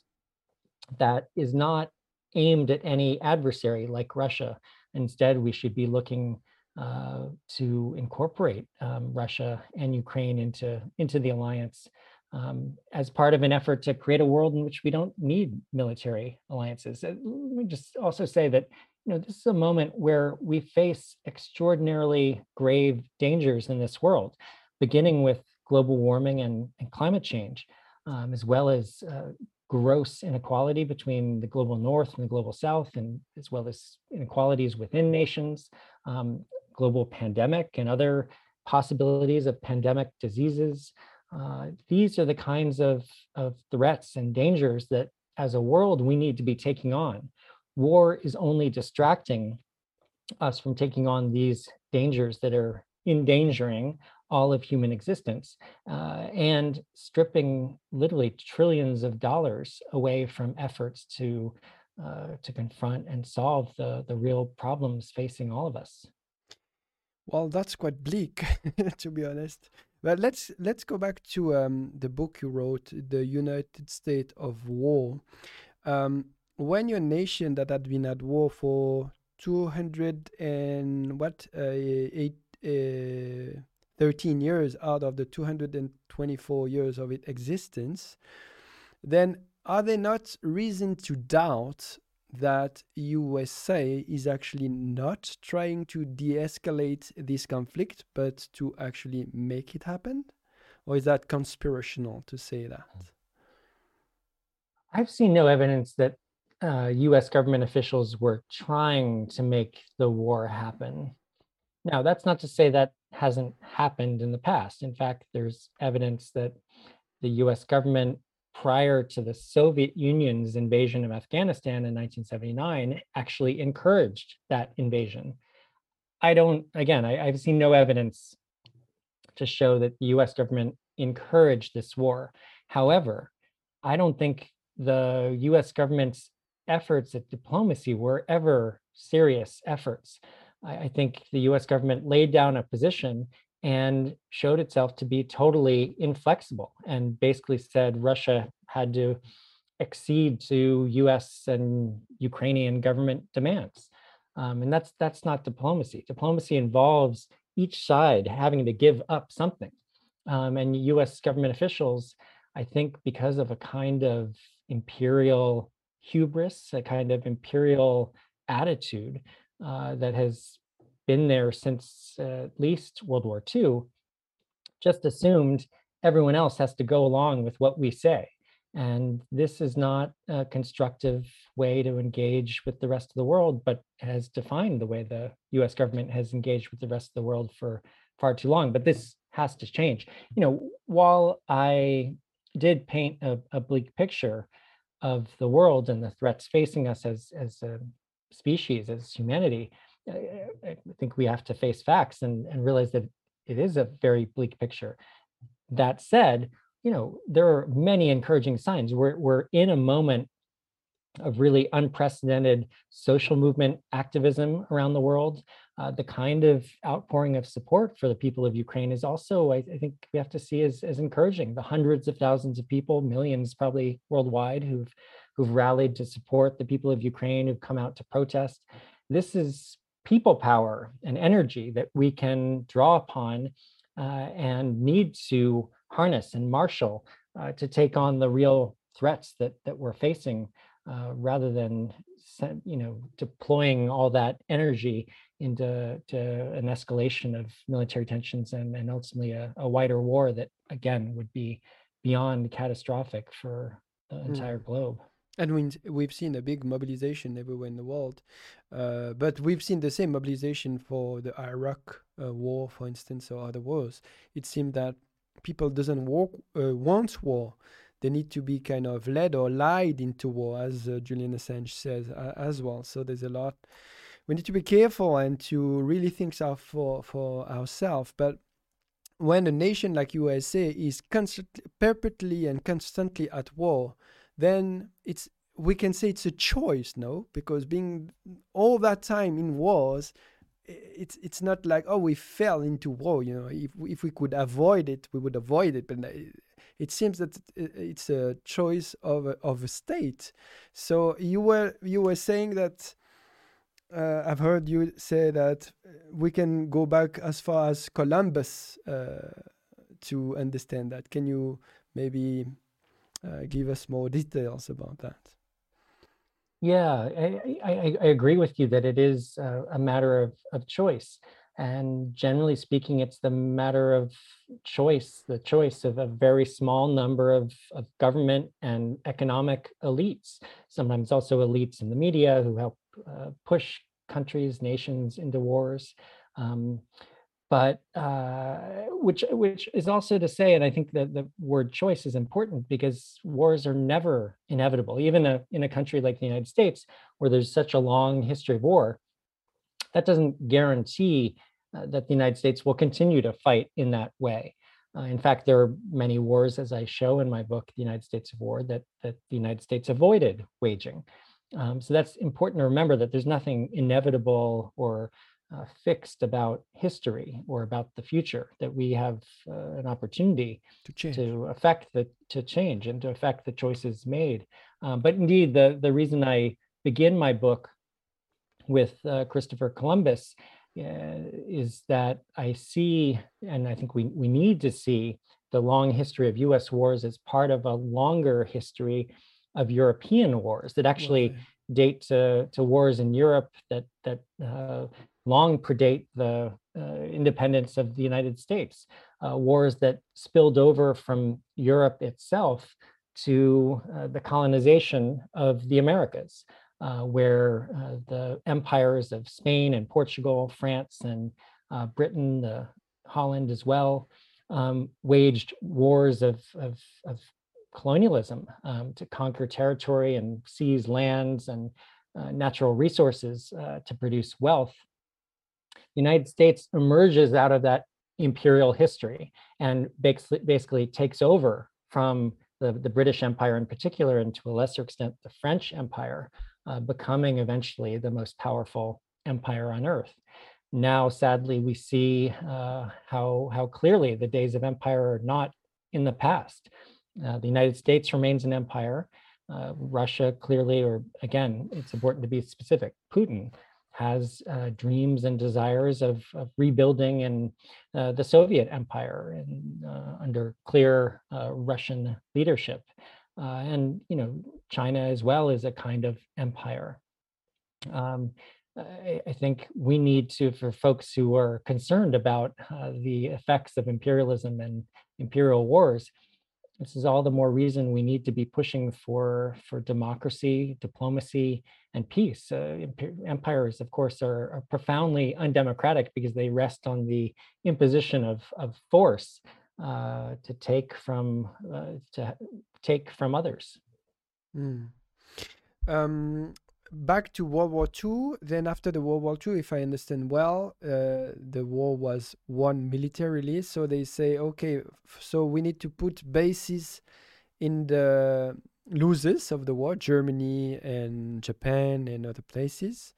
that is not aimed at any adversary like Russia. Instead, we should be looking uh, to incorporate um, Russia and Ukraine into, into the alliance um, as part of an effort to create a world in which we don't need military alliances. Let me just also say that you know this is a moment where we face extraordinarily grave dangers in this world, beginning with global warming and, and climate change, um, as well as uh, gross inequality between the global north and the global south, and as well as inequalities within nations, um, global pandemic and other possibilities of pandemic diseases. Uh, these are the kinds of, of threats and dangers that as a world we need to be taking on. War is only distracting us from taking on these dangers that are endangering all of human existence uh, and stripping literally trillions of dollars away from efforts to uh, to confront and solve the the real problems facing all of us. Well, that's quite bleak, to be honest. But let's let's go back to um, the book you wrote, "The United States of War." Um, when you're nation that had been at war for two hundred and what uh, eight, uh, 13 years out of the 224 years of its existence, then are there not reason to doubt that USA is actually not trying to de-escalate this conflict, but to actually make it happen? Or is that conspirational to say that? I've seen no evidence that uh, US government officials were trying to make the war happen. Now, that's not to say that hasn't happened in the past. In fact, there's evidence that the US government prior to the Soviet Union's invasion of Afghanistan in 1979 actually encouraged that invasion. I don't, again, I, I've seen no evidence to show that the US government encouraged this war. However, I don't think the US government's efforts at diplomacy were ever serious efforts. I, I think the US government laid down a position and showed itself to be totally inflexible and basically said Russia had to accede to US and Ukrainian government demands. Um, and that's that's not diplomacy. Diplomacy involves each side having to give up something. Um, and US government officials, I think because of a kind of imperial hubris, a kind of imperial attitude uh, that has been there since uh, at least World War II, just assumed everyone else has to go along with what we say. And this is not a constructive way to engage with the rest of the world, but has defined the way the US government has engaged with the rest of the world for far too long. But this has to change. You know, while I did paint a, a bleak picture of the world and the threats facing us as, as a species, as humanity, I think we have to face facts and, and realize that it is a very bleak picture. That said, you know, there are many encouraging signs. We're, we're in a moment of really unprecedented social movement activism around the world. Uh, the kind of outpouring of support for the people of Ukraine is also, I, I, think we have to see as, as encouraging. The hundreds of thousands of people, millions probably worldwide, who've who've rallied to support the people of Ukraine, who've come out to protest. This is people power and energy that we can draw upon uh, and need to harness and marshal uh, to take on the real threats that that we're facing uh, rather than you know deploying all that energy into to an escalation of military tensions and, and ultimately a, a wider war that again would be beyond catastrophic for the hmm. entire mm. globe and we, we've seen a big mobilization everywhere in the world. Uh, but we've seen the same mobilization for the Iraq uh, war, for instance, or other wars. It seemed that people doesn't walk, uh, want war. They need to be kind of led or lied into war, as uh, Julian Assange says as well. So there's a lot. We need to be careful and to really think for, for ourselves. But when a nation like USA is constantly, perpetually and constantly at war, then it's we can say it's a choice, no? Because being all that time in wars, it's it's not like oh we fell into war. You know, if if we could avoid it, we would avoid it. But it seems that it's a choice of a, of a state. So you were you were saying that. Uh, I've heard you say that we can go back as far as Columbus uh, to understand that. Can you maybe uh, give us more details about that. Yeah, I, I, I agree with you that it is a, matter of, of choice. And generally speaking, it's the matter of choice, the choice of a very small number of, of government and economic elites, sometimes also elites in the media who help uh, push countries, nations into wars. Um, but uh, which which is also to say, and I think that the word choice is important because wars are never inevitable, even a, in a country like the United States, where there's such a long history of war. That doesn't guarantee uh, that the United States will continue to fight in that way. Uh, in fact, there are many wars, as I show in my book, The United States of War, that, that the United States avoided waging. Um, so that's important to remember that there's nothing inevitable or uh, fixed about history or about the future that we have uh, an opportunity to, change. to affect the to change and to affect the choices made um, but indeed the the reason i begin my book with uh, christopher columbus uh, is that i see and i think we we need to see the long history of us wars as part of a longer history of european wars that actually date to, to wars in Europe that that uh, long predate the uh, independence of the United States, uh, wars that spilled over from Europe itself to uh, the colonization of the Americas, uh, where uh, the empires of Spain and Portugal, France and uh, Britain, the Holland as well, um, waged wars of, of, of colonialism um, to conquer territory and seize lands and natural resources to produce wealth the United States emerges out of that imperial history and basically, basically takes over from the, the British Empire in particular, and to a lesser extent, the French Empire, uh, becoming eventually the most powerful empire on earth. Now, sadly, we see uh, how, how clearly the days of empire are not in the past. Uh, the United States remains an empire. Uh, Russia clearly, or again, it's important to be specific, Putin has uh, dreams and desires of, of rebuilding in uh, the Soviet Empire and uh, under clear uh, Russian leadership. Uh, and you know, China as well is a kind of empire. Um, I, I, think we need to, for folks who are concerned about uh, the effects of imperialism and imperial wars, this is all the more reason we need to be pushing for for democracy, diplomacy, and peace. Uh, empires, of course, are, are, profoundly undemocratic because they rest on the imposition of of force uh, to take from uh, to take from others. Mm. Um, back to World War II. Then after the World War II, if I understand well, uh, the war was won militarily. So they say, okay, so we need to put bases in the losers of the war, Germany and Japan and other places,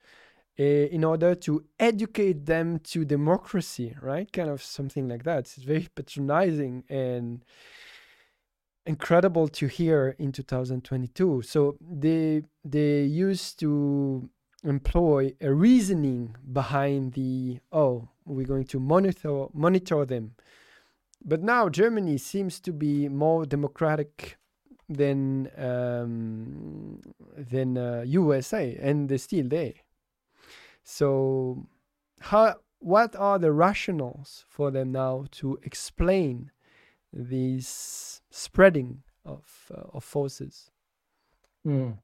uh, in order to educate them to democracy, right? Kind of something like that. It's very patronizing and incredible to hear in 2022. So they they used to employ a reasoning behind the oh we're going to monitor monitor them. But now Germany seems to be more democratic than um, than uh, USA, and they're still there. So, how what are the rationals for them now to explain these spreading of, uh, of forces? Mm.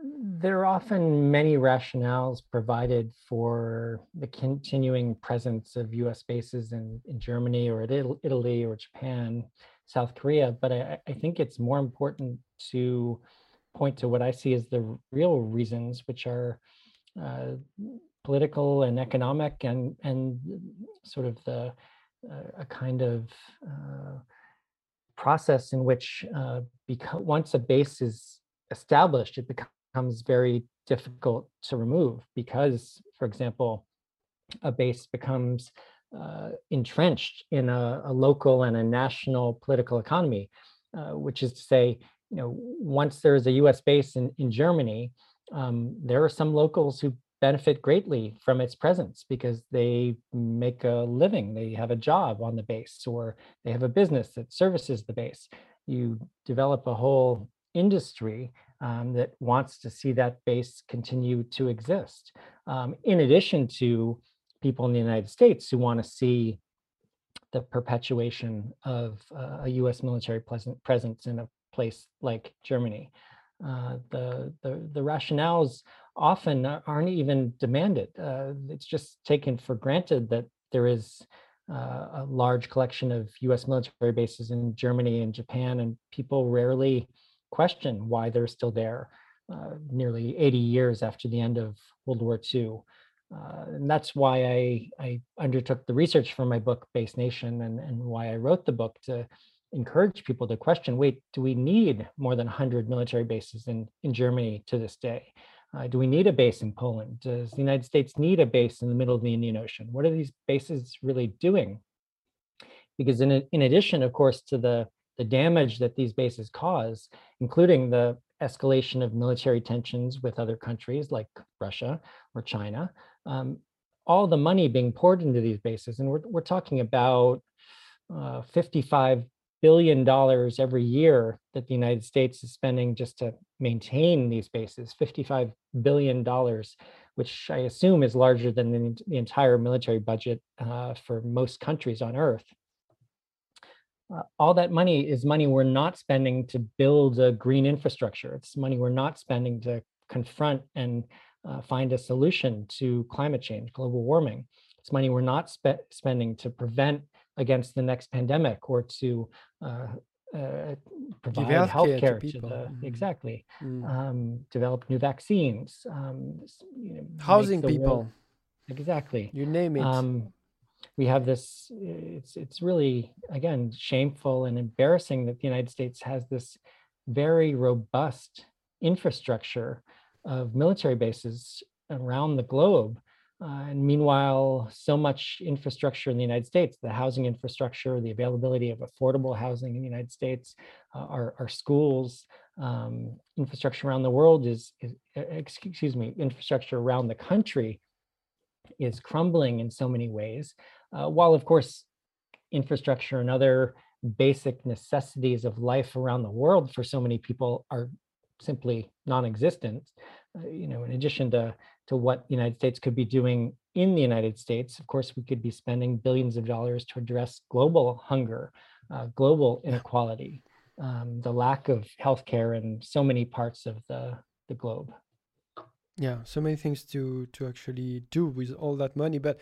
There are often many rationales provided for the continuing presence of US bases in, in Germany or Italy or Japan, South Korea, but I, I think it's more important to point to what I see as the real reasons, which are uh, political and economic and, and sort of the a kind of uh, process in which uh, because once a base is established, it becomes very difficult to remove because, for example, a base becomes uh, entrenched in a, a, local and a national political economy, uh, which is to say, you know, once there is a U.S. base in, in Germany, um, there are some locals who benefit greatly from its presence because they make a living, they have a job on the base, or they have a business that services the base. You develop a whole industry um, that wants to see that base continue to exist. Um, in addition to people in the United States who want to see the perpetuation of uh, a US military presence in a place like Germany. Uh, the, the, the rationales often aren't even demanded. Uh, it's just taken for granted that there is uh, a large collection of US military bases in Germany and Japan, and people rarely question why they're still there uh, nearly 80 years after the end of World War II. Uh, and that's why I, I undertook the research for my book, Base Nation, and, and why I wrote the book to encourage people to question wait, do we need more than 100 military bases in, in Germany to this day? Uh, do we need a base in Poland? Does the United States need a base in the middle of the Indian Ocean? What are these bases really doing? Because in, in addition, of course, to the, the damage that these bases cause, including the escalation of military tensions with other countries like Russia or China, um, all the money being poured into these bases, and we're, we're talking about uh, 55 billion dollars every year that the United States is spending just to maintain these bases, 55 billion dollars, which I assume is larger than the, the entire military budget uh, for most countries on earth. Uh, all that money is money we're not spending to build a green infrastructure. It's money we're not spending to confront and uh, find a solution to climate change, global warming. It's money we're not spe- spending to prevent against the next pandemic or to uh, uh, provide health healthcare to, to, the mm. exactly mm. Um, develop new vaccines, um, you know, housing people. World, exactly. You name it. Um, we have this. It's it's really again shameful and embarrassing that the United States has this very robust infrastructure of military bases around the globe. Uh, and meanwhile, so much infrastructure in the United States, the housing infrastructure, the availability of affordable housing in the United States, uh, our, our schools, um, infrastructure around the world is, is, excuse me, infrastructure around the country is crumbling in so many ways. Uh, while of course, infrastructure and other basic necessities of life around the world for so many people are simply non-existent. Uh, you know, in addition to to what the United States could be doing in the United States, of course, we could be spending billions of dollars to address global hunger, uh, global inequality, um, the lack of healthcare in so many parts of the the globe. Yeah, so many things to to actually do with all that money, but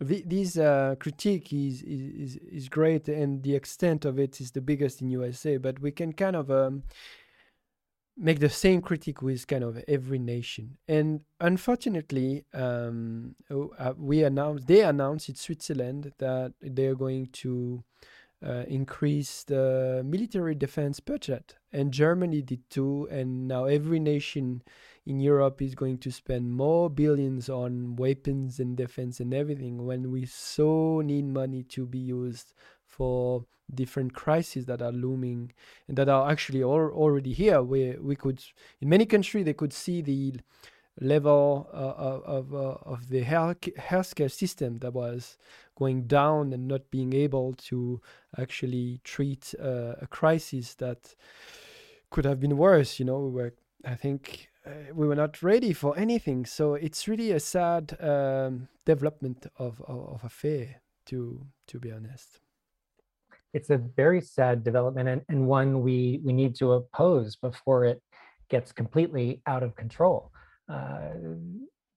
the, this uh, critique is, is is great, and the extent of it is the biggest in USA. But we can kind of um, make the same critique with kind of every nation. And unfortunately, um, oh, uh, we announced they announced in Switzerland that they are going to uh, increase the military defense budget, and Germany did too. And now every nation in Europe is going to spend more billions on weapons and defense and everything when we so need money to be used for different crises that are looming and that are actually all, already here where we could in many countries they could see the level uh, of, uh, of the health healthcare system that was going down and not being able to actually treat uh, a crisis that could have been worse you know we were i think uh, we were not ready for anything. So it's really a sad um, development of, of, of affair, to to be honest. It's a very sad development and, and one we, we need to oppose before it gets completely out of control. Uh,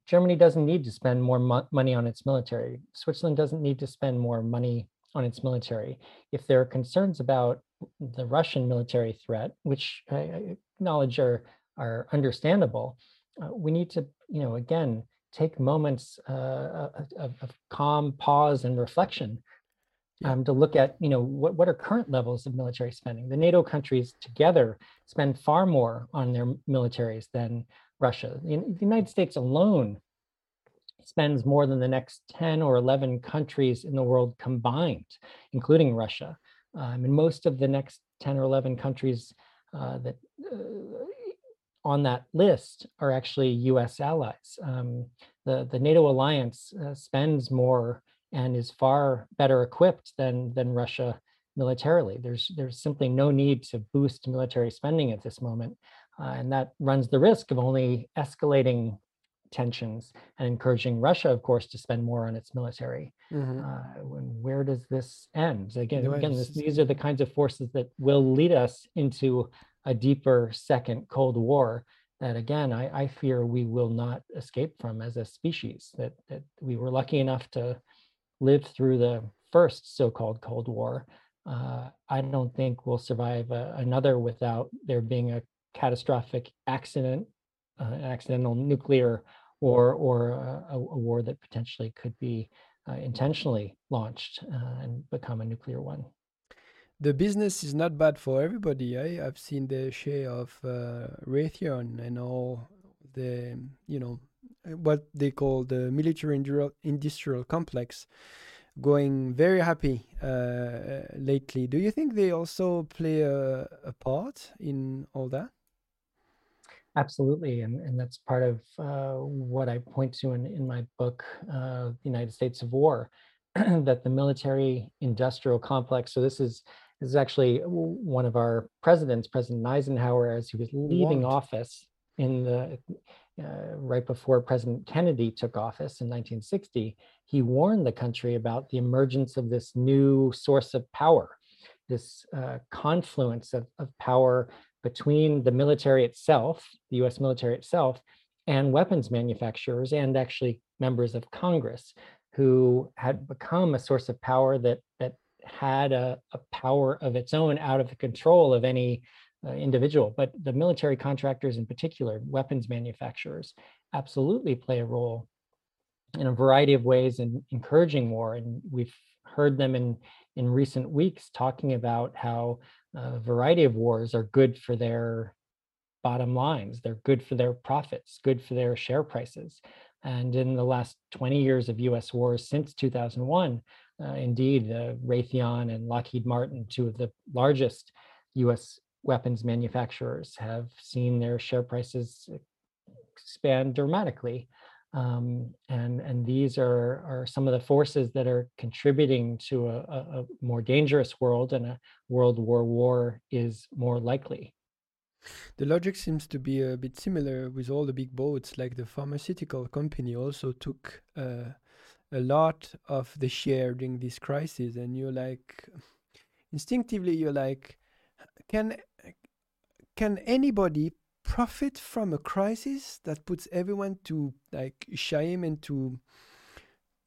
Germany doesn't need to spend more mo money on its military. Switzerland doesn't need to spend more money on its military. If there are concerns about the Russian military threat, which I acknowledge are are understandable, uh, we need to, you know, again, take moments uh, of, of, calm pause and reflection um, to look at, you know, what, what are current levels of military spending? The NATO countries together spend far more on their militaries than Russia. The, the United States alone spends more than the next 10 or 11 countries in the world combined, including Russia. Um, and most of the next 10 or 11 countries uh, that uh, on that list are actually US allies. Um, the, the NATO alliance uh, spends more and is far better equipped than, than Russia militarily. There's, there's simply no need to boost military spending at this moment. Uh, and that runs the risk of only escalating tensions and encouraging Russia, of course, to spend more on its military. Mm-hmm. Uh, where does this end? Again, again, this, these are the kinds of forces that will lead us into a deeper second Cold War that again I, I, fear we will not escape from as a species. That that we were lucky enough to live through the first so-called Cold War. Uh, I don't think we'll survive a, another without there being a catastrophic accident, uh, accidental nuclear or or a, a, war that potentially could be uh, intentionally launched uh, and become a nuclear one the business is not bad for everybody. Eh? I've seen the share of uh, Raytheon and all the, you know, what they call the military industrial complex going very happy uh, lately. Do you think they also play a, a, part in all that? Absolutely, and, and that's part of uh, what I point to in, in my book, uh, The United States of War, that the military industrial complex, so this is this is actually one of our presidents, President Eisenhower, as he was leaving office in the uh, right before President Kennedy took office in 1960, he warned the country about the emergence of this new source of power, this uh, confluence of, of power between the military itself, the US military itself, and weapons manufacturers and actually members of Congress who had become a source of power that, that had a, a, power of its own out of the control of any uh, individual, but the military contractors in particular, weapons manufacturers, absolutely play a role in a variety of ways in encouraging war. And we've heard them in, in recent weeks talking about how a variety of wars are good for their bottom lines. They're good for their profits, good for their share prices. And in the last 20 years of US wars since 2001, uh, indeed, uh, Raytheon and Lockheed Martin, two of the largest US weapons manufacturers, have seen their share prices expand dramatically. Um, and and these are are some of the forces that are contributing to a, a, more dangerous world and a world where war is more likely. The logic seems to be a bit similar with all the big boats, like the pharmaceutical company also took uh, a lot of the share during this crisis, and you're like, instinctively, you're like, can can anybody profit from a crisis that puts everyone to like shame and to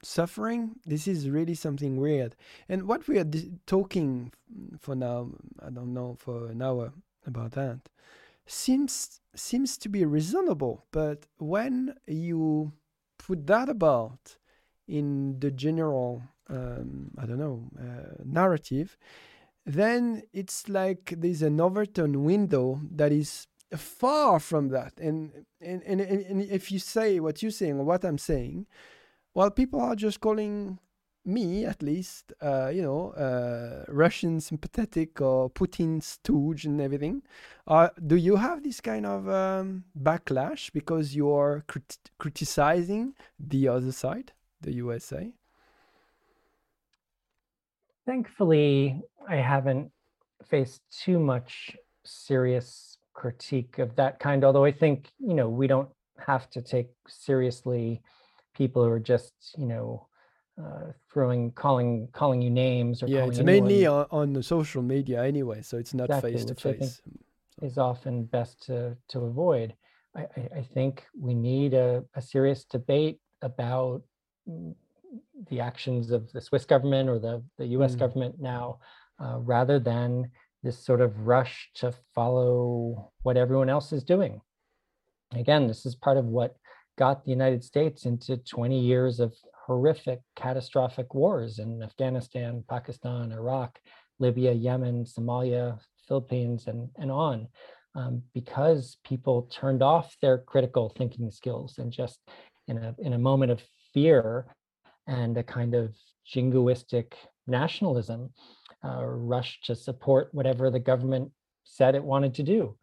suffering? This is really something weird. And what we are talking for now i don't know for an hour about that seems seems to be reasonable. But when you put that about in the general um, i don't know uh, narrative then it's like there's an overton window that is far from that. And, and, and, and if you say what you're saying or what I'm saying, well, people are just calling me, at least, uh, you know, uh, Russian sympathetic or Putin stooge and everything. Uh, do you have this kind of um, backlash because you're crit- criticizing the other side, the USA? Thankfully, I haven't faced too much serious critique of that kind although i think you know we don't have to take seriously people who are just you know uh, throwing calling calling you names or yeah it's mainly on, on the social media anyway so it's not exactly, face to face. Is often best to to avoid. I i think we need a, a serious debate about the actions of the swiss government or the the us mm. government now uh, rather than this sort of rush to follow what everyone else is doing. Again, this is part of what got the United States into 20 years of horrific, catastrophic wars in Afghanistan, Pakistan, Iraq, Libya, Yemen, Somalia, Philippines, and, and on, um, because people turned off their critical thinking skills and just in a, in a moment of fear and a kind of jingoistic nationalism, uh, rush to support whatever the government said it wanted to do.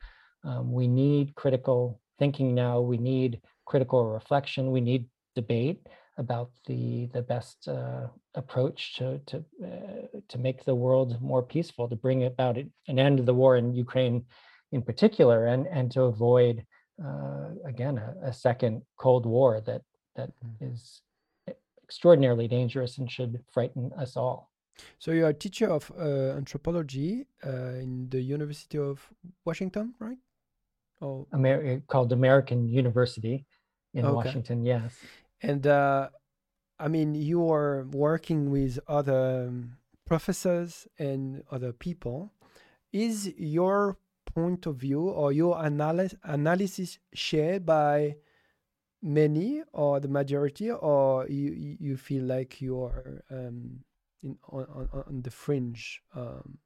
Um, we need critical thinking now. We need critical reflection. We need debate about the the best uh, approach to to uh, to make the world more peaceful, to bring about an end to the war in Ukraine, in particular, and and to avoid uh, again a, a, second Cold War that that mm. is extraordinarily dangerous and should frighten us all. So you're a teacher of uh, anthropology uh, in the University of Washington, right? Oh, Amer- called American University in okay. Washington. Yes. And uh, I mean, you are working with other um, professors and other people. Is your point of view or your analysis shared by many or the majority, or you you feel like you are um, in on, on, on the fringe um,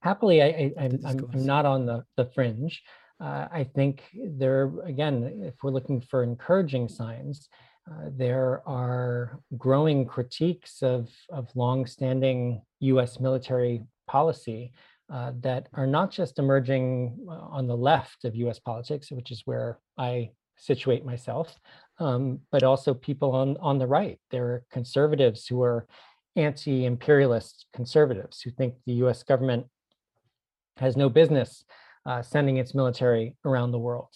happily i, I am I'm, I'm not on the the fringe. Uh, i think there again if we're looking for encouraging signs uh, there are growing critiques of of longstanding u.s military policy uh, that are not just emerging uh, on the left of US politics, which is where I situate myself, um, but also people on, on the right. There are conservatives who are anti-imperialist conservatives who think the US government has no business uh, sending its military around the world.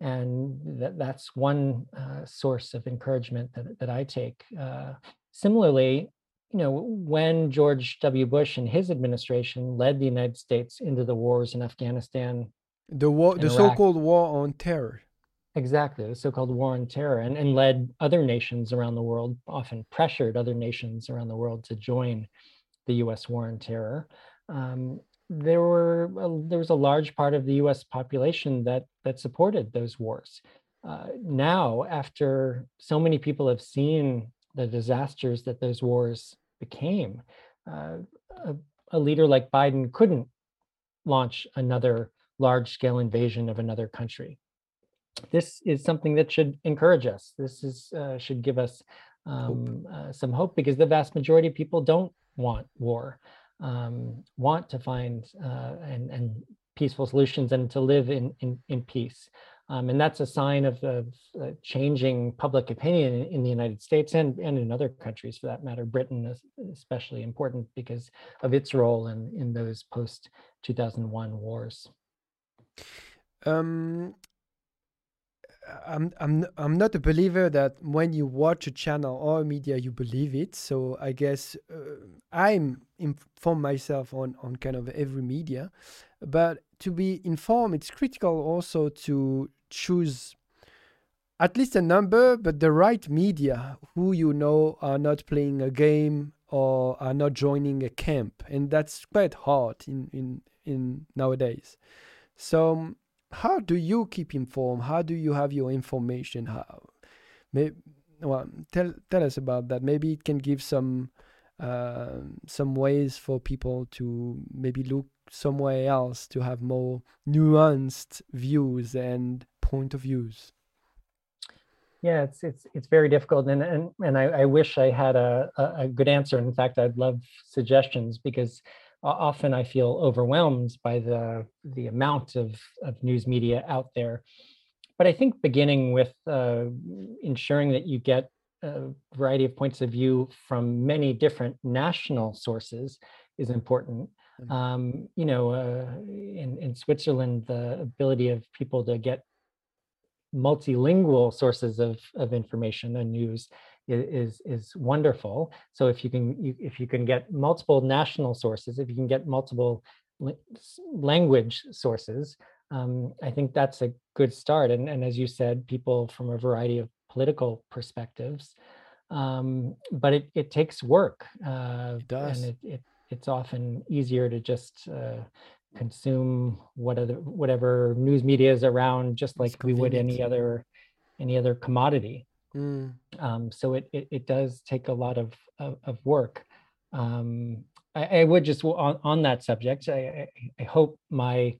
And that, that's one uh, source of encouragement that, that I take. Uh, similarly, you know, when George W. Bush and his administration led the United States into the wars in Afghanistan, the war, the Iraq, so-called war on terror. Exactly, the so-called war on terror, and, and led other nations around the world, often pressured other nations around the world to join the U.S. war on terror. Um, there were there was a large part of the U.S. population that that supported those wars. uh, now, after so many people have seen the disasters that those wars became, uh, a, a leader like Biden couldn't launch another large scale invasion of another country. This is something that should encourage us. This is uh, should give us um, uh, some hope because the vast majority of people don't want war, um, want to find uh, and, and peaceful solutions and to live in, in, in peace. Um, and that's a sign of, of uh, changing public opinion in, in, the United States and, and in other countries for that matter. Britain is especially important because of its role in, in those post 2001 wars. Um, I'm I'm I'm not a believer that when you watch a channel or a media you believe it. So I guess uh, I'm inform myself on on kind of every media, but to be informed, it's critical also to choose at least a number, but the right media who you know are not playing a game or are not joining a camp, and that's quite hard in in in nowadays. So how do you keep informed? How do you have your information? How, maybe, well, tell tell us about that. Maybe it can give some uh, some ways for people to maybe look somewhere else to have more nuanced views and point of views. Yeah, it's it's it's very difficult, and and and I, I wish I had a, a good answer. In fact, I'd love suggestions because often I feel overwhelmed by the the amount of of news media out there. But I think beginning with uh, ensuring that you get a variety of points of view from many different national sources is important. Mm-hmm. Um, you know, uh, in in Switzerland, the ability of people to get multilingual sources of of information and news is is wonderful. So if you can you, if you can get multiple national sources, if you can get multiple language sources, um, I think that's a good start. And and as you said, people from a variety of political perspectives. Um, but it it takes work. Uh, it does. And it, it it's often easier to just uh, consume whatever whatever news media is around, just like we would any other any other commodity. Mm. Um, so it, it, it does take a lot of of, of work. Um, I, I, would just on, on that subject. I, I, hope my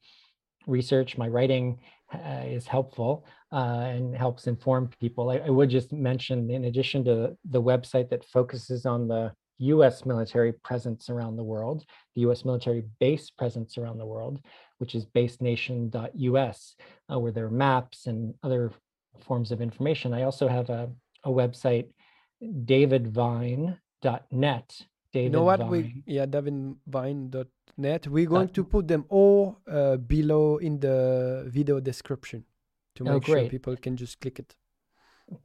research, my writing, uh, is helpful uh, and helps inform people. I, I, would just mention, in addition to the website that focuses on the U.S. military presence around the world, the U.S. military base presence around the world, which is basenation.us, uh, where there are maps and other forms of information. I also have a, a website, davidvine.net. David you know what? Vine. We, yeah, davidvine.net. We're going to put them all uh, below in the video description to oh, make oh, sure people can just click it.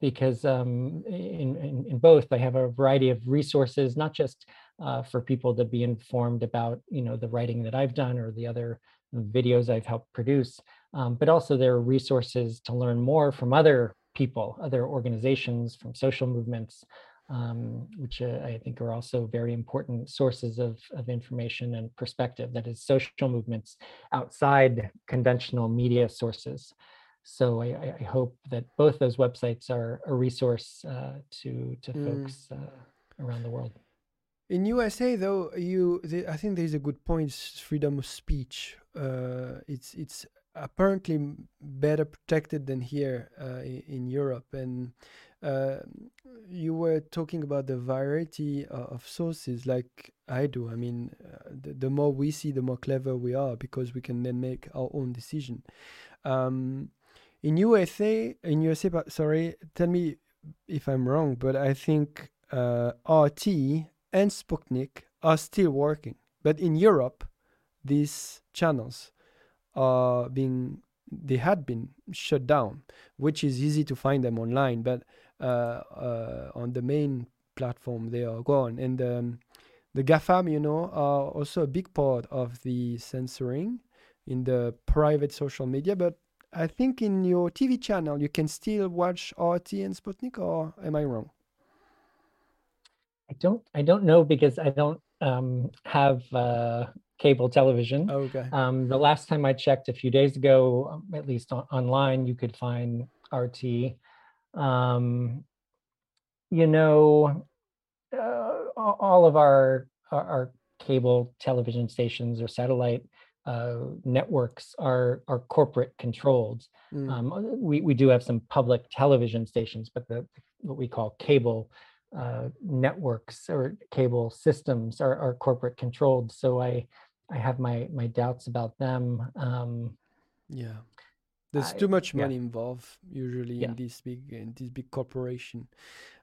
Because um, in, in, in, both, I have a variety of resources, not just uh, for people to be informed about, you know, the writing that I've done or the other videos I've helped produce, um, but also there are resources to learn more from other people, other organizations, from social movements, um, which uh, I think are also very important sources of, of information and perspective, that is social movements outside conventional media sources. So I, I hope that both those websites are a resource uh, to, to mm. folks uh, around the world. In USA, though, you the, I think there's a good point. Freedom of speech. Uh, it's it's apparently better protected than here uh, in, Europe. And uh, you were talking about the variety of sources, like I do. I mean, uh, the, the, more we see, the more clever we are because we can then make our own decision. Um, in USA, in USA, sorry, tell me if I'm wrong, but I think uh, RT and Sputnik are still working. But in Europe, these channels are being they had been shut down, which is easy to find them online, but uh, uh, on the main platform they are gone. And um, the GAFAM, you know, are also a big part of the censoring in the private social media. But I think in your TV channel you can still watch RT and Sputnik, or am I wrong? I don't. I don't know because I don't um, have uh, cable television. Okay. Um, the last time I checked a few days ago, um, at least on, online, you could find RT. Um, you know, uh, all of our, our, our cable television stations or satellite uh, networks are are corporate controlled. Mm. Um, we we do have some public television stations, but the what we call cable uh, networks or cable systems are, are corporate controlled. So I I have my my doubts about them. Um, yeah, there's I, too much money yeah. involved usually yeah. in this big in this big corporation.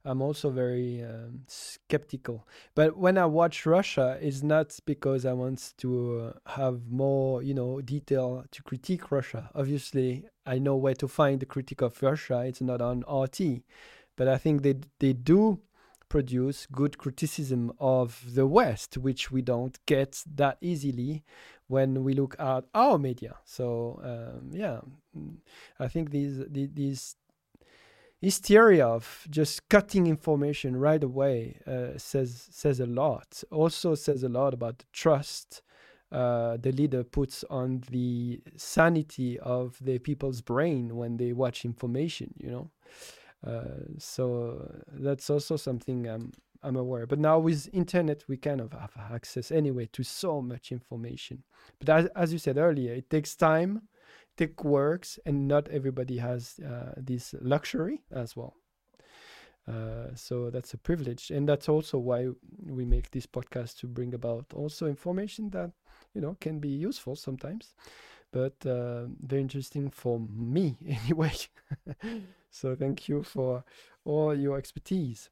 I'm also very um, skeptical. But when I watch Russia, it's not because I want to uh, have more, you know, detail to critique Russia. Obviously, I know where to find the critique of Russia. It's not on RT, but I think they they do produce good criticism of the West, which we don't get that easily when we look at our media. So um, yeah, mm, I think these these hysteria of just cutting information right away uh, says says a lot. Also says a lot about the trust uh, the leader puts on the sanity of the people's brain when they watch information. You know, so that's also something I'm I'm aware. But now with internet, we kind of have access anyway to so much information. But as as you said earlier, it takes time it takes works and not everybody has uh, this luxury as well uh, so that's a privilege and that's also why we make this podcast to bring about also information that you know can be useful sometimes but uh, very interesting for me anyway so thank you for all your expertise.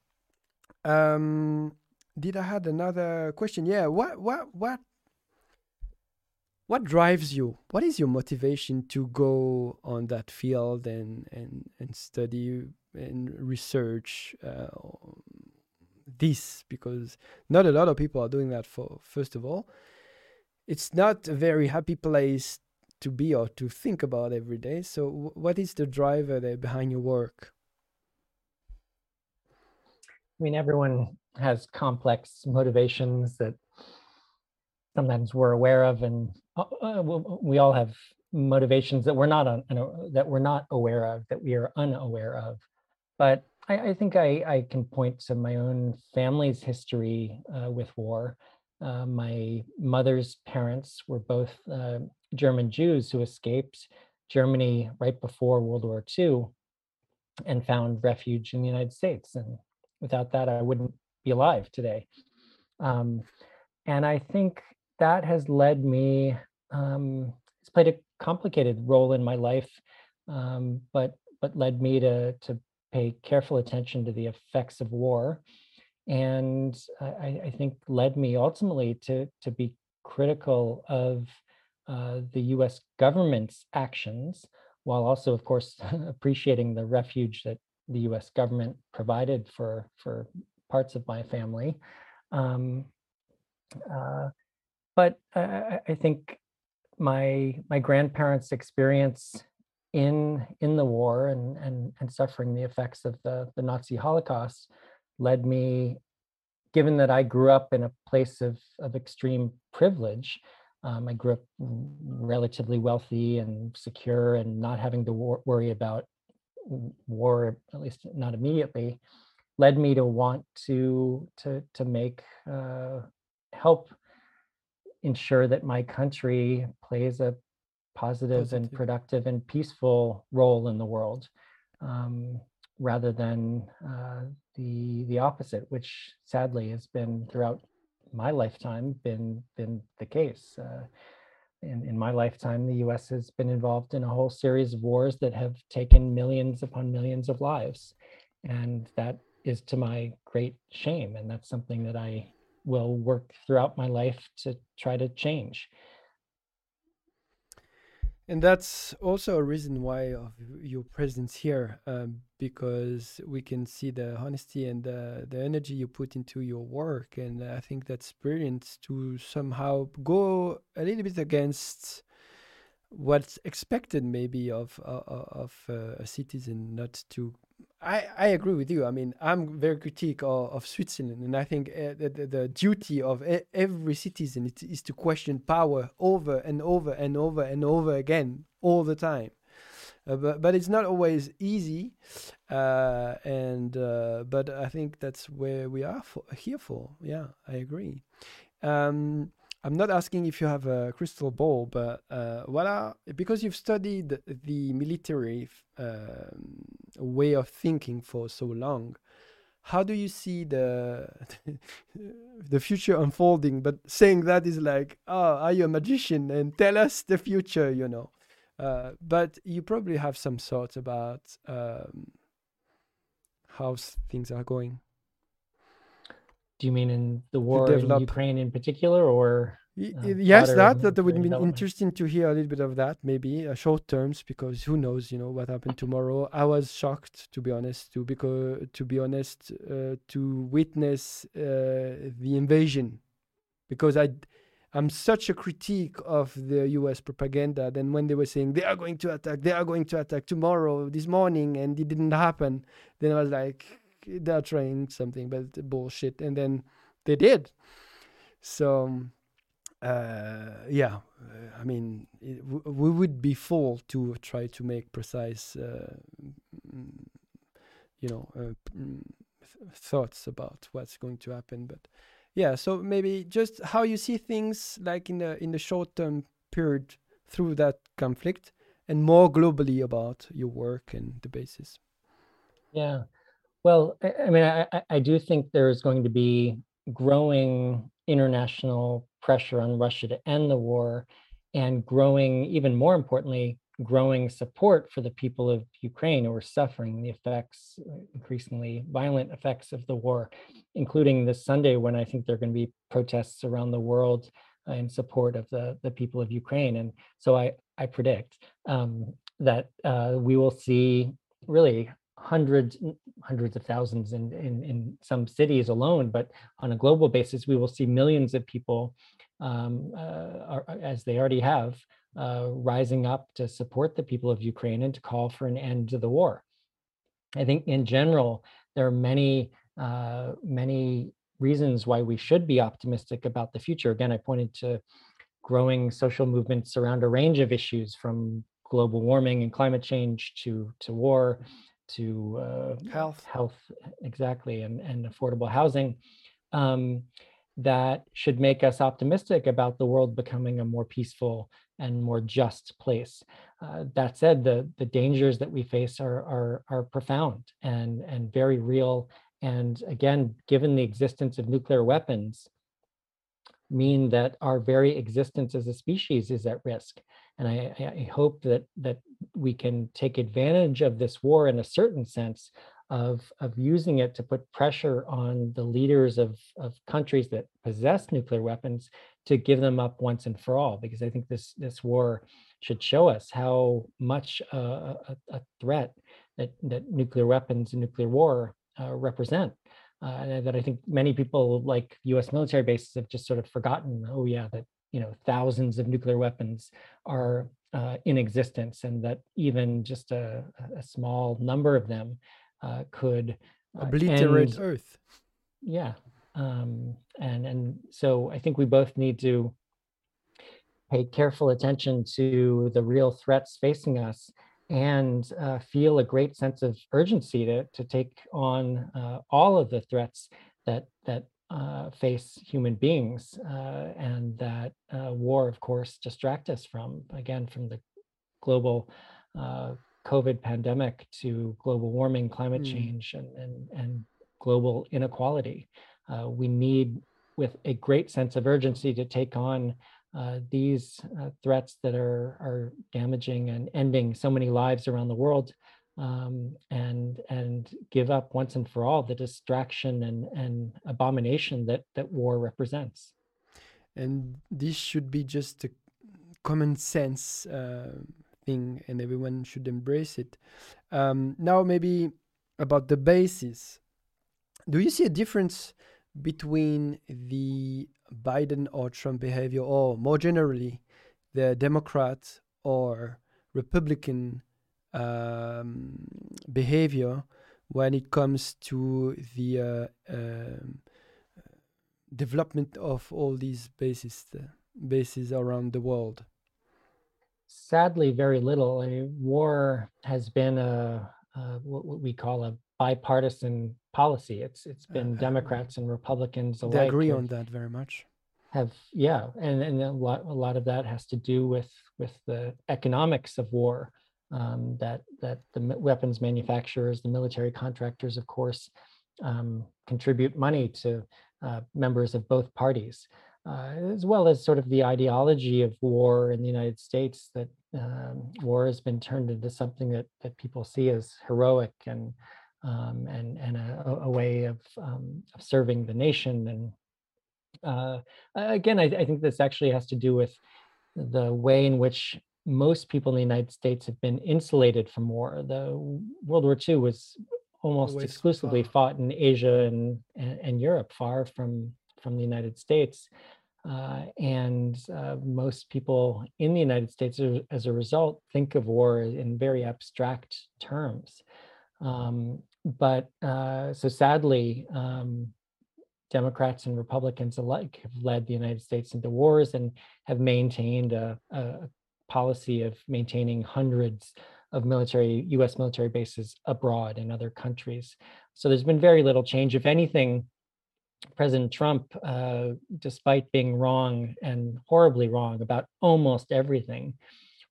Um, did i had another question? Yeah what what what what drives you? What is your motivation to go on that field and and and study and research uh, this? Because not a lot of people are doing that for first of all. It's not a very happy place to be or to think about every day. So w- what is the driver there behind your work? I mean everyone has complex motivations that sometimes we're aware of and uh, uh we all have motivations that we're not on, that we're not aware of that we are unaware of. But i, I think I, I can point to my own family's history uh, with war. Uh, my mother's parents were both uh, german jews who escaped germany right before world war ii and found refuge in the united states and without that i wouldn't be alive today. Um, and i think that has led me um, it's played a complicated role in my life um, but but led me to to pay careful attention to the effects of war. And I, I think led me ultimately to to be critical of uh, the U.S. government's actions, while also, of course, appreciating the refuge that the U.S. government provided for for parts of my family. Um, uh, but I, I think my my grandparents' experience in in the war and and and suffering the effects of the the Nazi Holocaust led me, given that I grew up in a place of of extreme privilege. Um, I grew up relatively wealthy and secure and not having to wor- worry about war, at least not immediately, led me to want to to to make uh, help ensure that my country plays a positive, positive. and productive and peaceful role in the world um, rather than uh, the the opposite which sadly has been throughout my lifetime been been the case uh, in, in my lifetime the us has been involved in a whole series of wars that have taken millions upon millions of lives and that is to my great shame and that's something that i will work throughout my life to try to change. And that's also a reason why of your presence here, um, because we can see the honesty and the, the energy you put into your work. And I think that's brilliant to somehow go a little bit against what's expected maybe of uh, of uh, a citizen not to I, I agree with you. I mean, I'm very critique of, of Switzerland, and I think uh, the, the, duty of every citizen is, is, to question power over and over and over and over again all the time. uh, but but it's not always easy, uh, and uh, but I think that's where we are for, here for. Yeah, I agree. Um, I'm not asking if you have a crystal ball, but uh, because you've studied the military um, way of thinking for so long. How do you see the the future unfolding? But saying that is like, oh, are you a magician and tell us the future? You know. Uh, but you probably have some thoughts about um, how things are going. Do you mean in the war in Ukraine in particular, or? Uh, yes, that that would be interesting to hear a little bit of that, maybe uh, short terms, because who knows, you know, what happened tomorrow. I was shocked, to be honest, to because to be honest, uh, to witness uh, the invasion, because I I'm such a critique of the US propaganda. Then when they were saying they are going to attack, they are going to attack tomorrow, this morning, and it didn't happen, then I was like, they're trying something, but bullshit. And then they did. So, uh, yeah, uh, I mean, it, we would be fool to try to make precise, uh, you know, uh, th- thoughts about what's going to happen, but yeah so maybe just how you see things like in the in the short term period through that conflict and more globally about your work and the basis yeah well i, I mean I, I do think there is going to be growing international pressure on russia to end the war and growing even more importantly growing support for the people of Ukraine who are suffering the effects, uh, increasingly violent effects of the war, including this Sunday when I think there are going to be protests around the world uh, in support of the, the people of Ukraine. And so I, I predict um, that uh, we will see really hundreds hundreds of thousands in, in in some cities alone but on a global basis we will see millions of people um, uh, are, as they already have uh, rising up to support the people of Ukraine and to call for an end to the war. I think in general, there are many, uh, many reasons why we should be optimistic about the future. Again, I pointed to growing social movements around a range of issues from global warming and climate change to, to war to uh, health, health exactly, and, and affordable housing. Um, that should make us optimistic about the world becoming a more peaceful and more just place. Uh, that said, the the dangers that we face are are are profound and and very real. And again, given the existence of nuclear weapons, mean that our very existence as a species is at risk. And I, I hope that that we can take advantage of this war in a certain sense of, of using it to put pressure on the leaders of, of countries that possess nuclear weapons to give them up once and for all because i think this this war should show us how much uh, a, a, threat that that nuclear weapons and nuclear war uh, represent. Uh, that i think many people like us military bases have just sort of forgotten oh yeah that you know thousands of nuclear weapons are uh, in existence and that even just a, a small number of them uh, could uh, obliterate end, earth. Yeah um, and and so I think we both need to pay careful attention to the real threats facing us and uh, feel a great sense of urgency to to take on uh, all of the threats that that uh, face human beings uh, and that uh, war, of course, distract us from again from the global uh, COVID pandemic to global warming, climate mm. change, and and and global inequality uh, we need with a great sense of urgency to take on uh, these uh, threats that are are damaging and ending so many lives around the world um, and and give up once and for all the distraction and and abomination that that war represents. And this should be just a common sense uh, thing and everyone should embrace it. Um, now maybe about the basis. Do you see a difference between the Biden or Trump behavior, or more generally, the Democrat or Republican um, behavior when it comes to the uh, um, development of all these bases, uh, bases around the world? sadly very little. A war has been a, a what we call a bipartisan policy. It's it's been uh, Democrats and Republicans alike. They agree on that very much. Have yeah, and and a lot a lot of that has to do with with the economics of war. Um, that that the weapons manufacturers, the military contractors, of course, um, contribute money to uh, members of both parties uh, as well as sort of the ideology of war in the United States that um, war has been turned into something that, that people see as heroic and um, and and a, a way of, um, of serving the nation. And uh, again, I, I, think this actually has to do with the way in which most people in the United States have been insulated from war. The World War II was almost Always exclusively far. fought in Asia and, and, and Europe, far from from the United States. Uh, and uh, most people in the United States, as a result, think of war in very abstract terms. Um, but uh, so sadly, um, Democrats and Republicans alike have led the United States into wars and have maintained a, a policy of maintaining hundreds of military US military bases abroad in other countries. So there's been very little change. If anything, President Trump, uh, despite being wrong and horribly wrong about almost everything,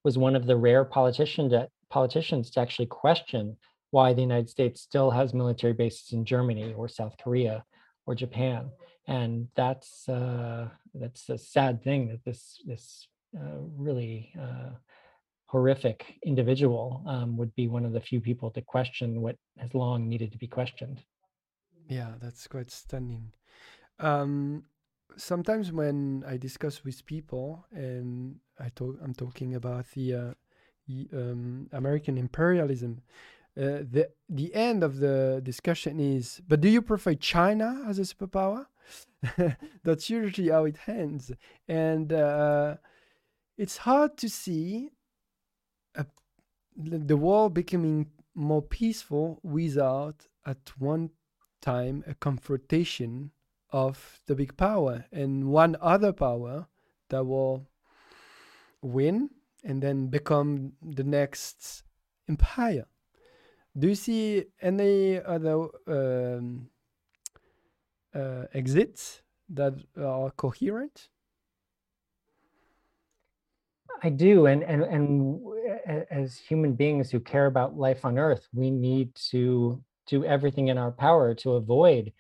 was one of the rare politician to, politicians to actually question why the United States still has military bases in Germany or South Korea or Japan. And that's uh, that's a sad thing that this this really uh, horrific individual um, would be one of the few people to question what has long needed to be questioned. Yeah, that's quite stunning. Um, sometimes when I discuss with people and I talk, I'm talking about the uh, um, American imperialism. Uh, the the end of the discussion is, but do you prefer China as a superpower? That's usually how it ends, and uh, it's hard to see a, the world becoming more peaceful without at one time a confrontation of the big power and one other power that will win and then become the next empire. Do you see any other um, uh, exits that are coherent? I do, and and and as human beings who care about life on Earth, we need to do everything in our power to avoid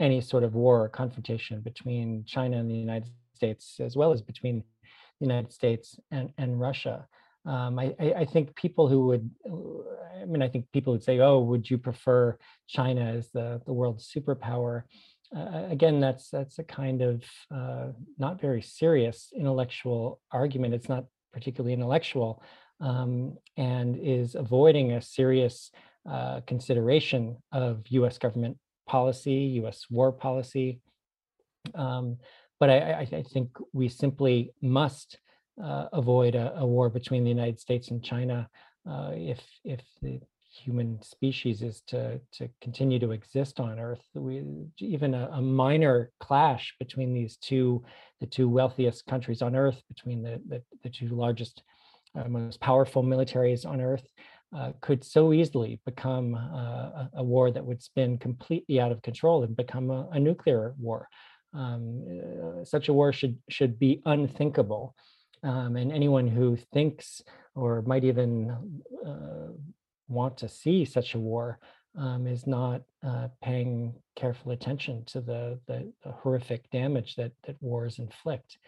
any sort of war or confrontation between China and the United States, as well as between the United States and, and Russia. Um, I, I, think people who would, I mean, I think people would say, oh, would you prefer China as the, the world superpower? Uh, again, that's that's a kind of uh, not very serious intellectual argument. It's not particularly intellectual um, and is avoiding a serious uh, consideration of US government policy, US war policy. Um, but I, I, think we simply must uh, avoid a, a, war between the United States and China uh, if, if the human species is to, to continue to exist on Earth. We, even a, a minor clash between these two, the two wealthiest countries on Earth, between the, the, the two largest, uh, most powerful militaries on Earth, uh, could so easily become uh, a, war that would spin completely out of control and become a, a nuclear war. Um, uh, such a war should should be unthinkable, um, and anyone who thinks or might even uh, want to see such a war um, is not uh, paying careful attention to the, the, the horrific damage that that wars inflict.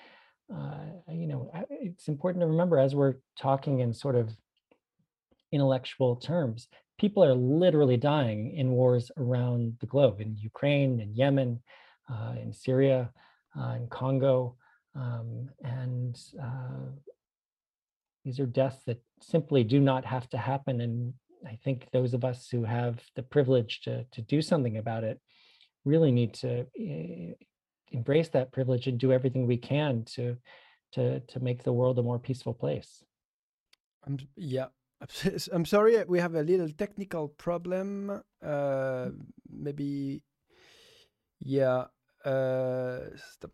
you know, it's important to remember as we're talking in sort of intellectual terms. People are literally dying in wars around the globe, in Ukraine, in Yemen, uh, in Syria, uh, in Congo. Um, and uh, these are deaths that simply do not have to happen. And I think those of us who have the privilege to, to do something about it really need to uh, embrace that privilege and do everything we can to to to make the world a more peaceful place. Um, yeah, I'm sorry, we have a little technical problem. Uh, maybe, yeah. Uh, stop.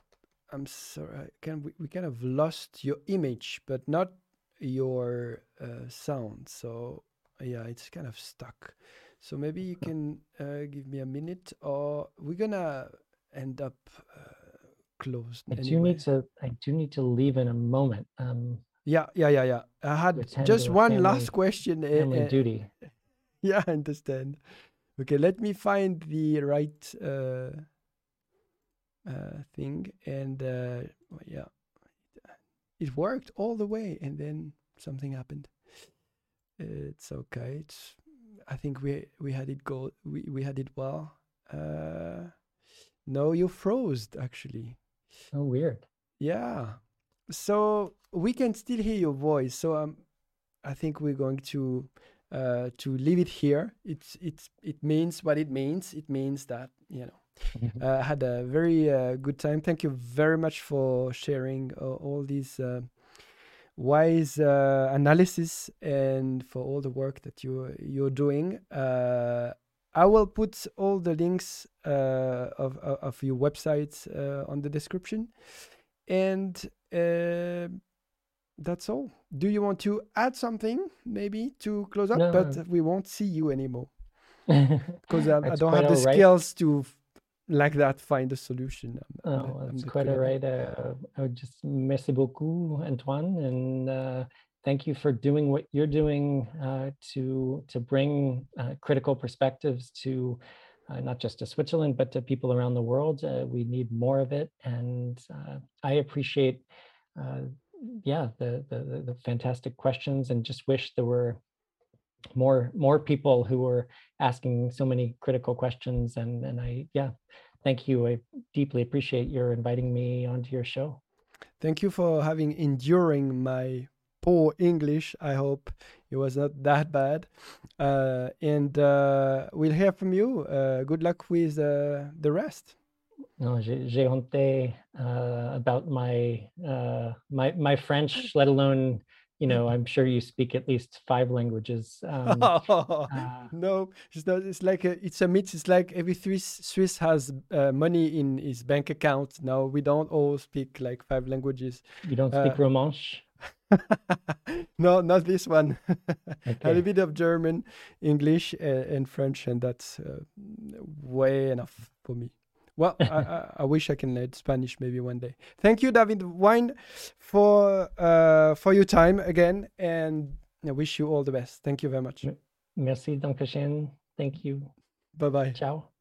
I'm sorry. Can we, we kind of lost your image, but not your uh, sound. So yeah, it's kind of stuck. So maybe you can uh, give me a minute, or we're gonna end up uh, closed. I do need to. I do need to leave in a moment. Um, Yeah, yeah, yeah, yeah. I had just one family- last question. uh, family uh, duty. Yeah, I understand. Okay, let me find the right uh, uh, thing, and uh, yeah, it worked all the way, and then something happened. It's okay. It's. I think we we had it go. We we had it well. Uh, no, you froze actually. Oh, weird. Yeah. So we can still hear your voice. So um, I think we're going to uh, to leave it here. It's it's it means what it means. It means that you know uh, I had a very uh, good time. Thank you very much for sharing uh, all these uh, wise uh, analysis and for all the work that you you're doing. Uh, I will put all the links uh, of, of of your websites uh, on the description, and uh, that's all. Do you want to add something maybe to close up? No. But we won't see you anymore because I, I don't have the right. skills to like that find a solution. I'm- I'm Oh, I'm quite all right. Uh, I would just merci beaucoup, Antoine, and uh, thank you for doing what you're doing uh, to to bring uh, critical perspectives to uh, not just to Switzerland but to people around the world. Uh, we need more of it, and uh, I appreciate, uh, yeah, the the the fantastic questions, and just wish there were more more people who were asking so many critical questions and and i yeah thank you i deeply appreciate your inviting me onto your show Thank you for having enduring my poor English. I hope it was not that bad. Uh, and uh, we'll hear from you. Uh, good luck with uh, the rest. no j'ai honte uh, about my uh my my french let alone you know i'm sure you speak at least five languages um, uh, no, it's not. It's like a, it's a myth. It's like every Swiss Swiss has uh, money in his bank account. Now we don't all speak like five languages. you don't speak uh, romanche no, not this one. a little bit of German, English, uh, and French, and that's uh, way enough for me. Well, I, I, wish I can learn Spanish maybe one day. Thank you, David Vine, for uh, for your time again, and I wish you all the best. Thank you very much. merci dankeschön thank you Bye bye. ciao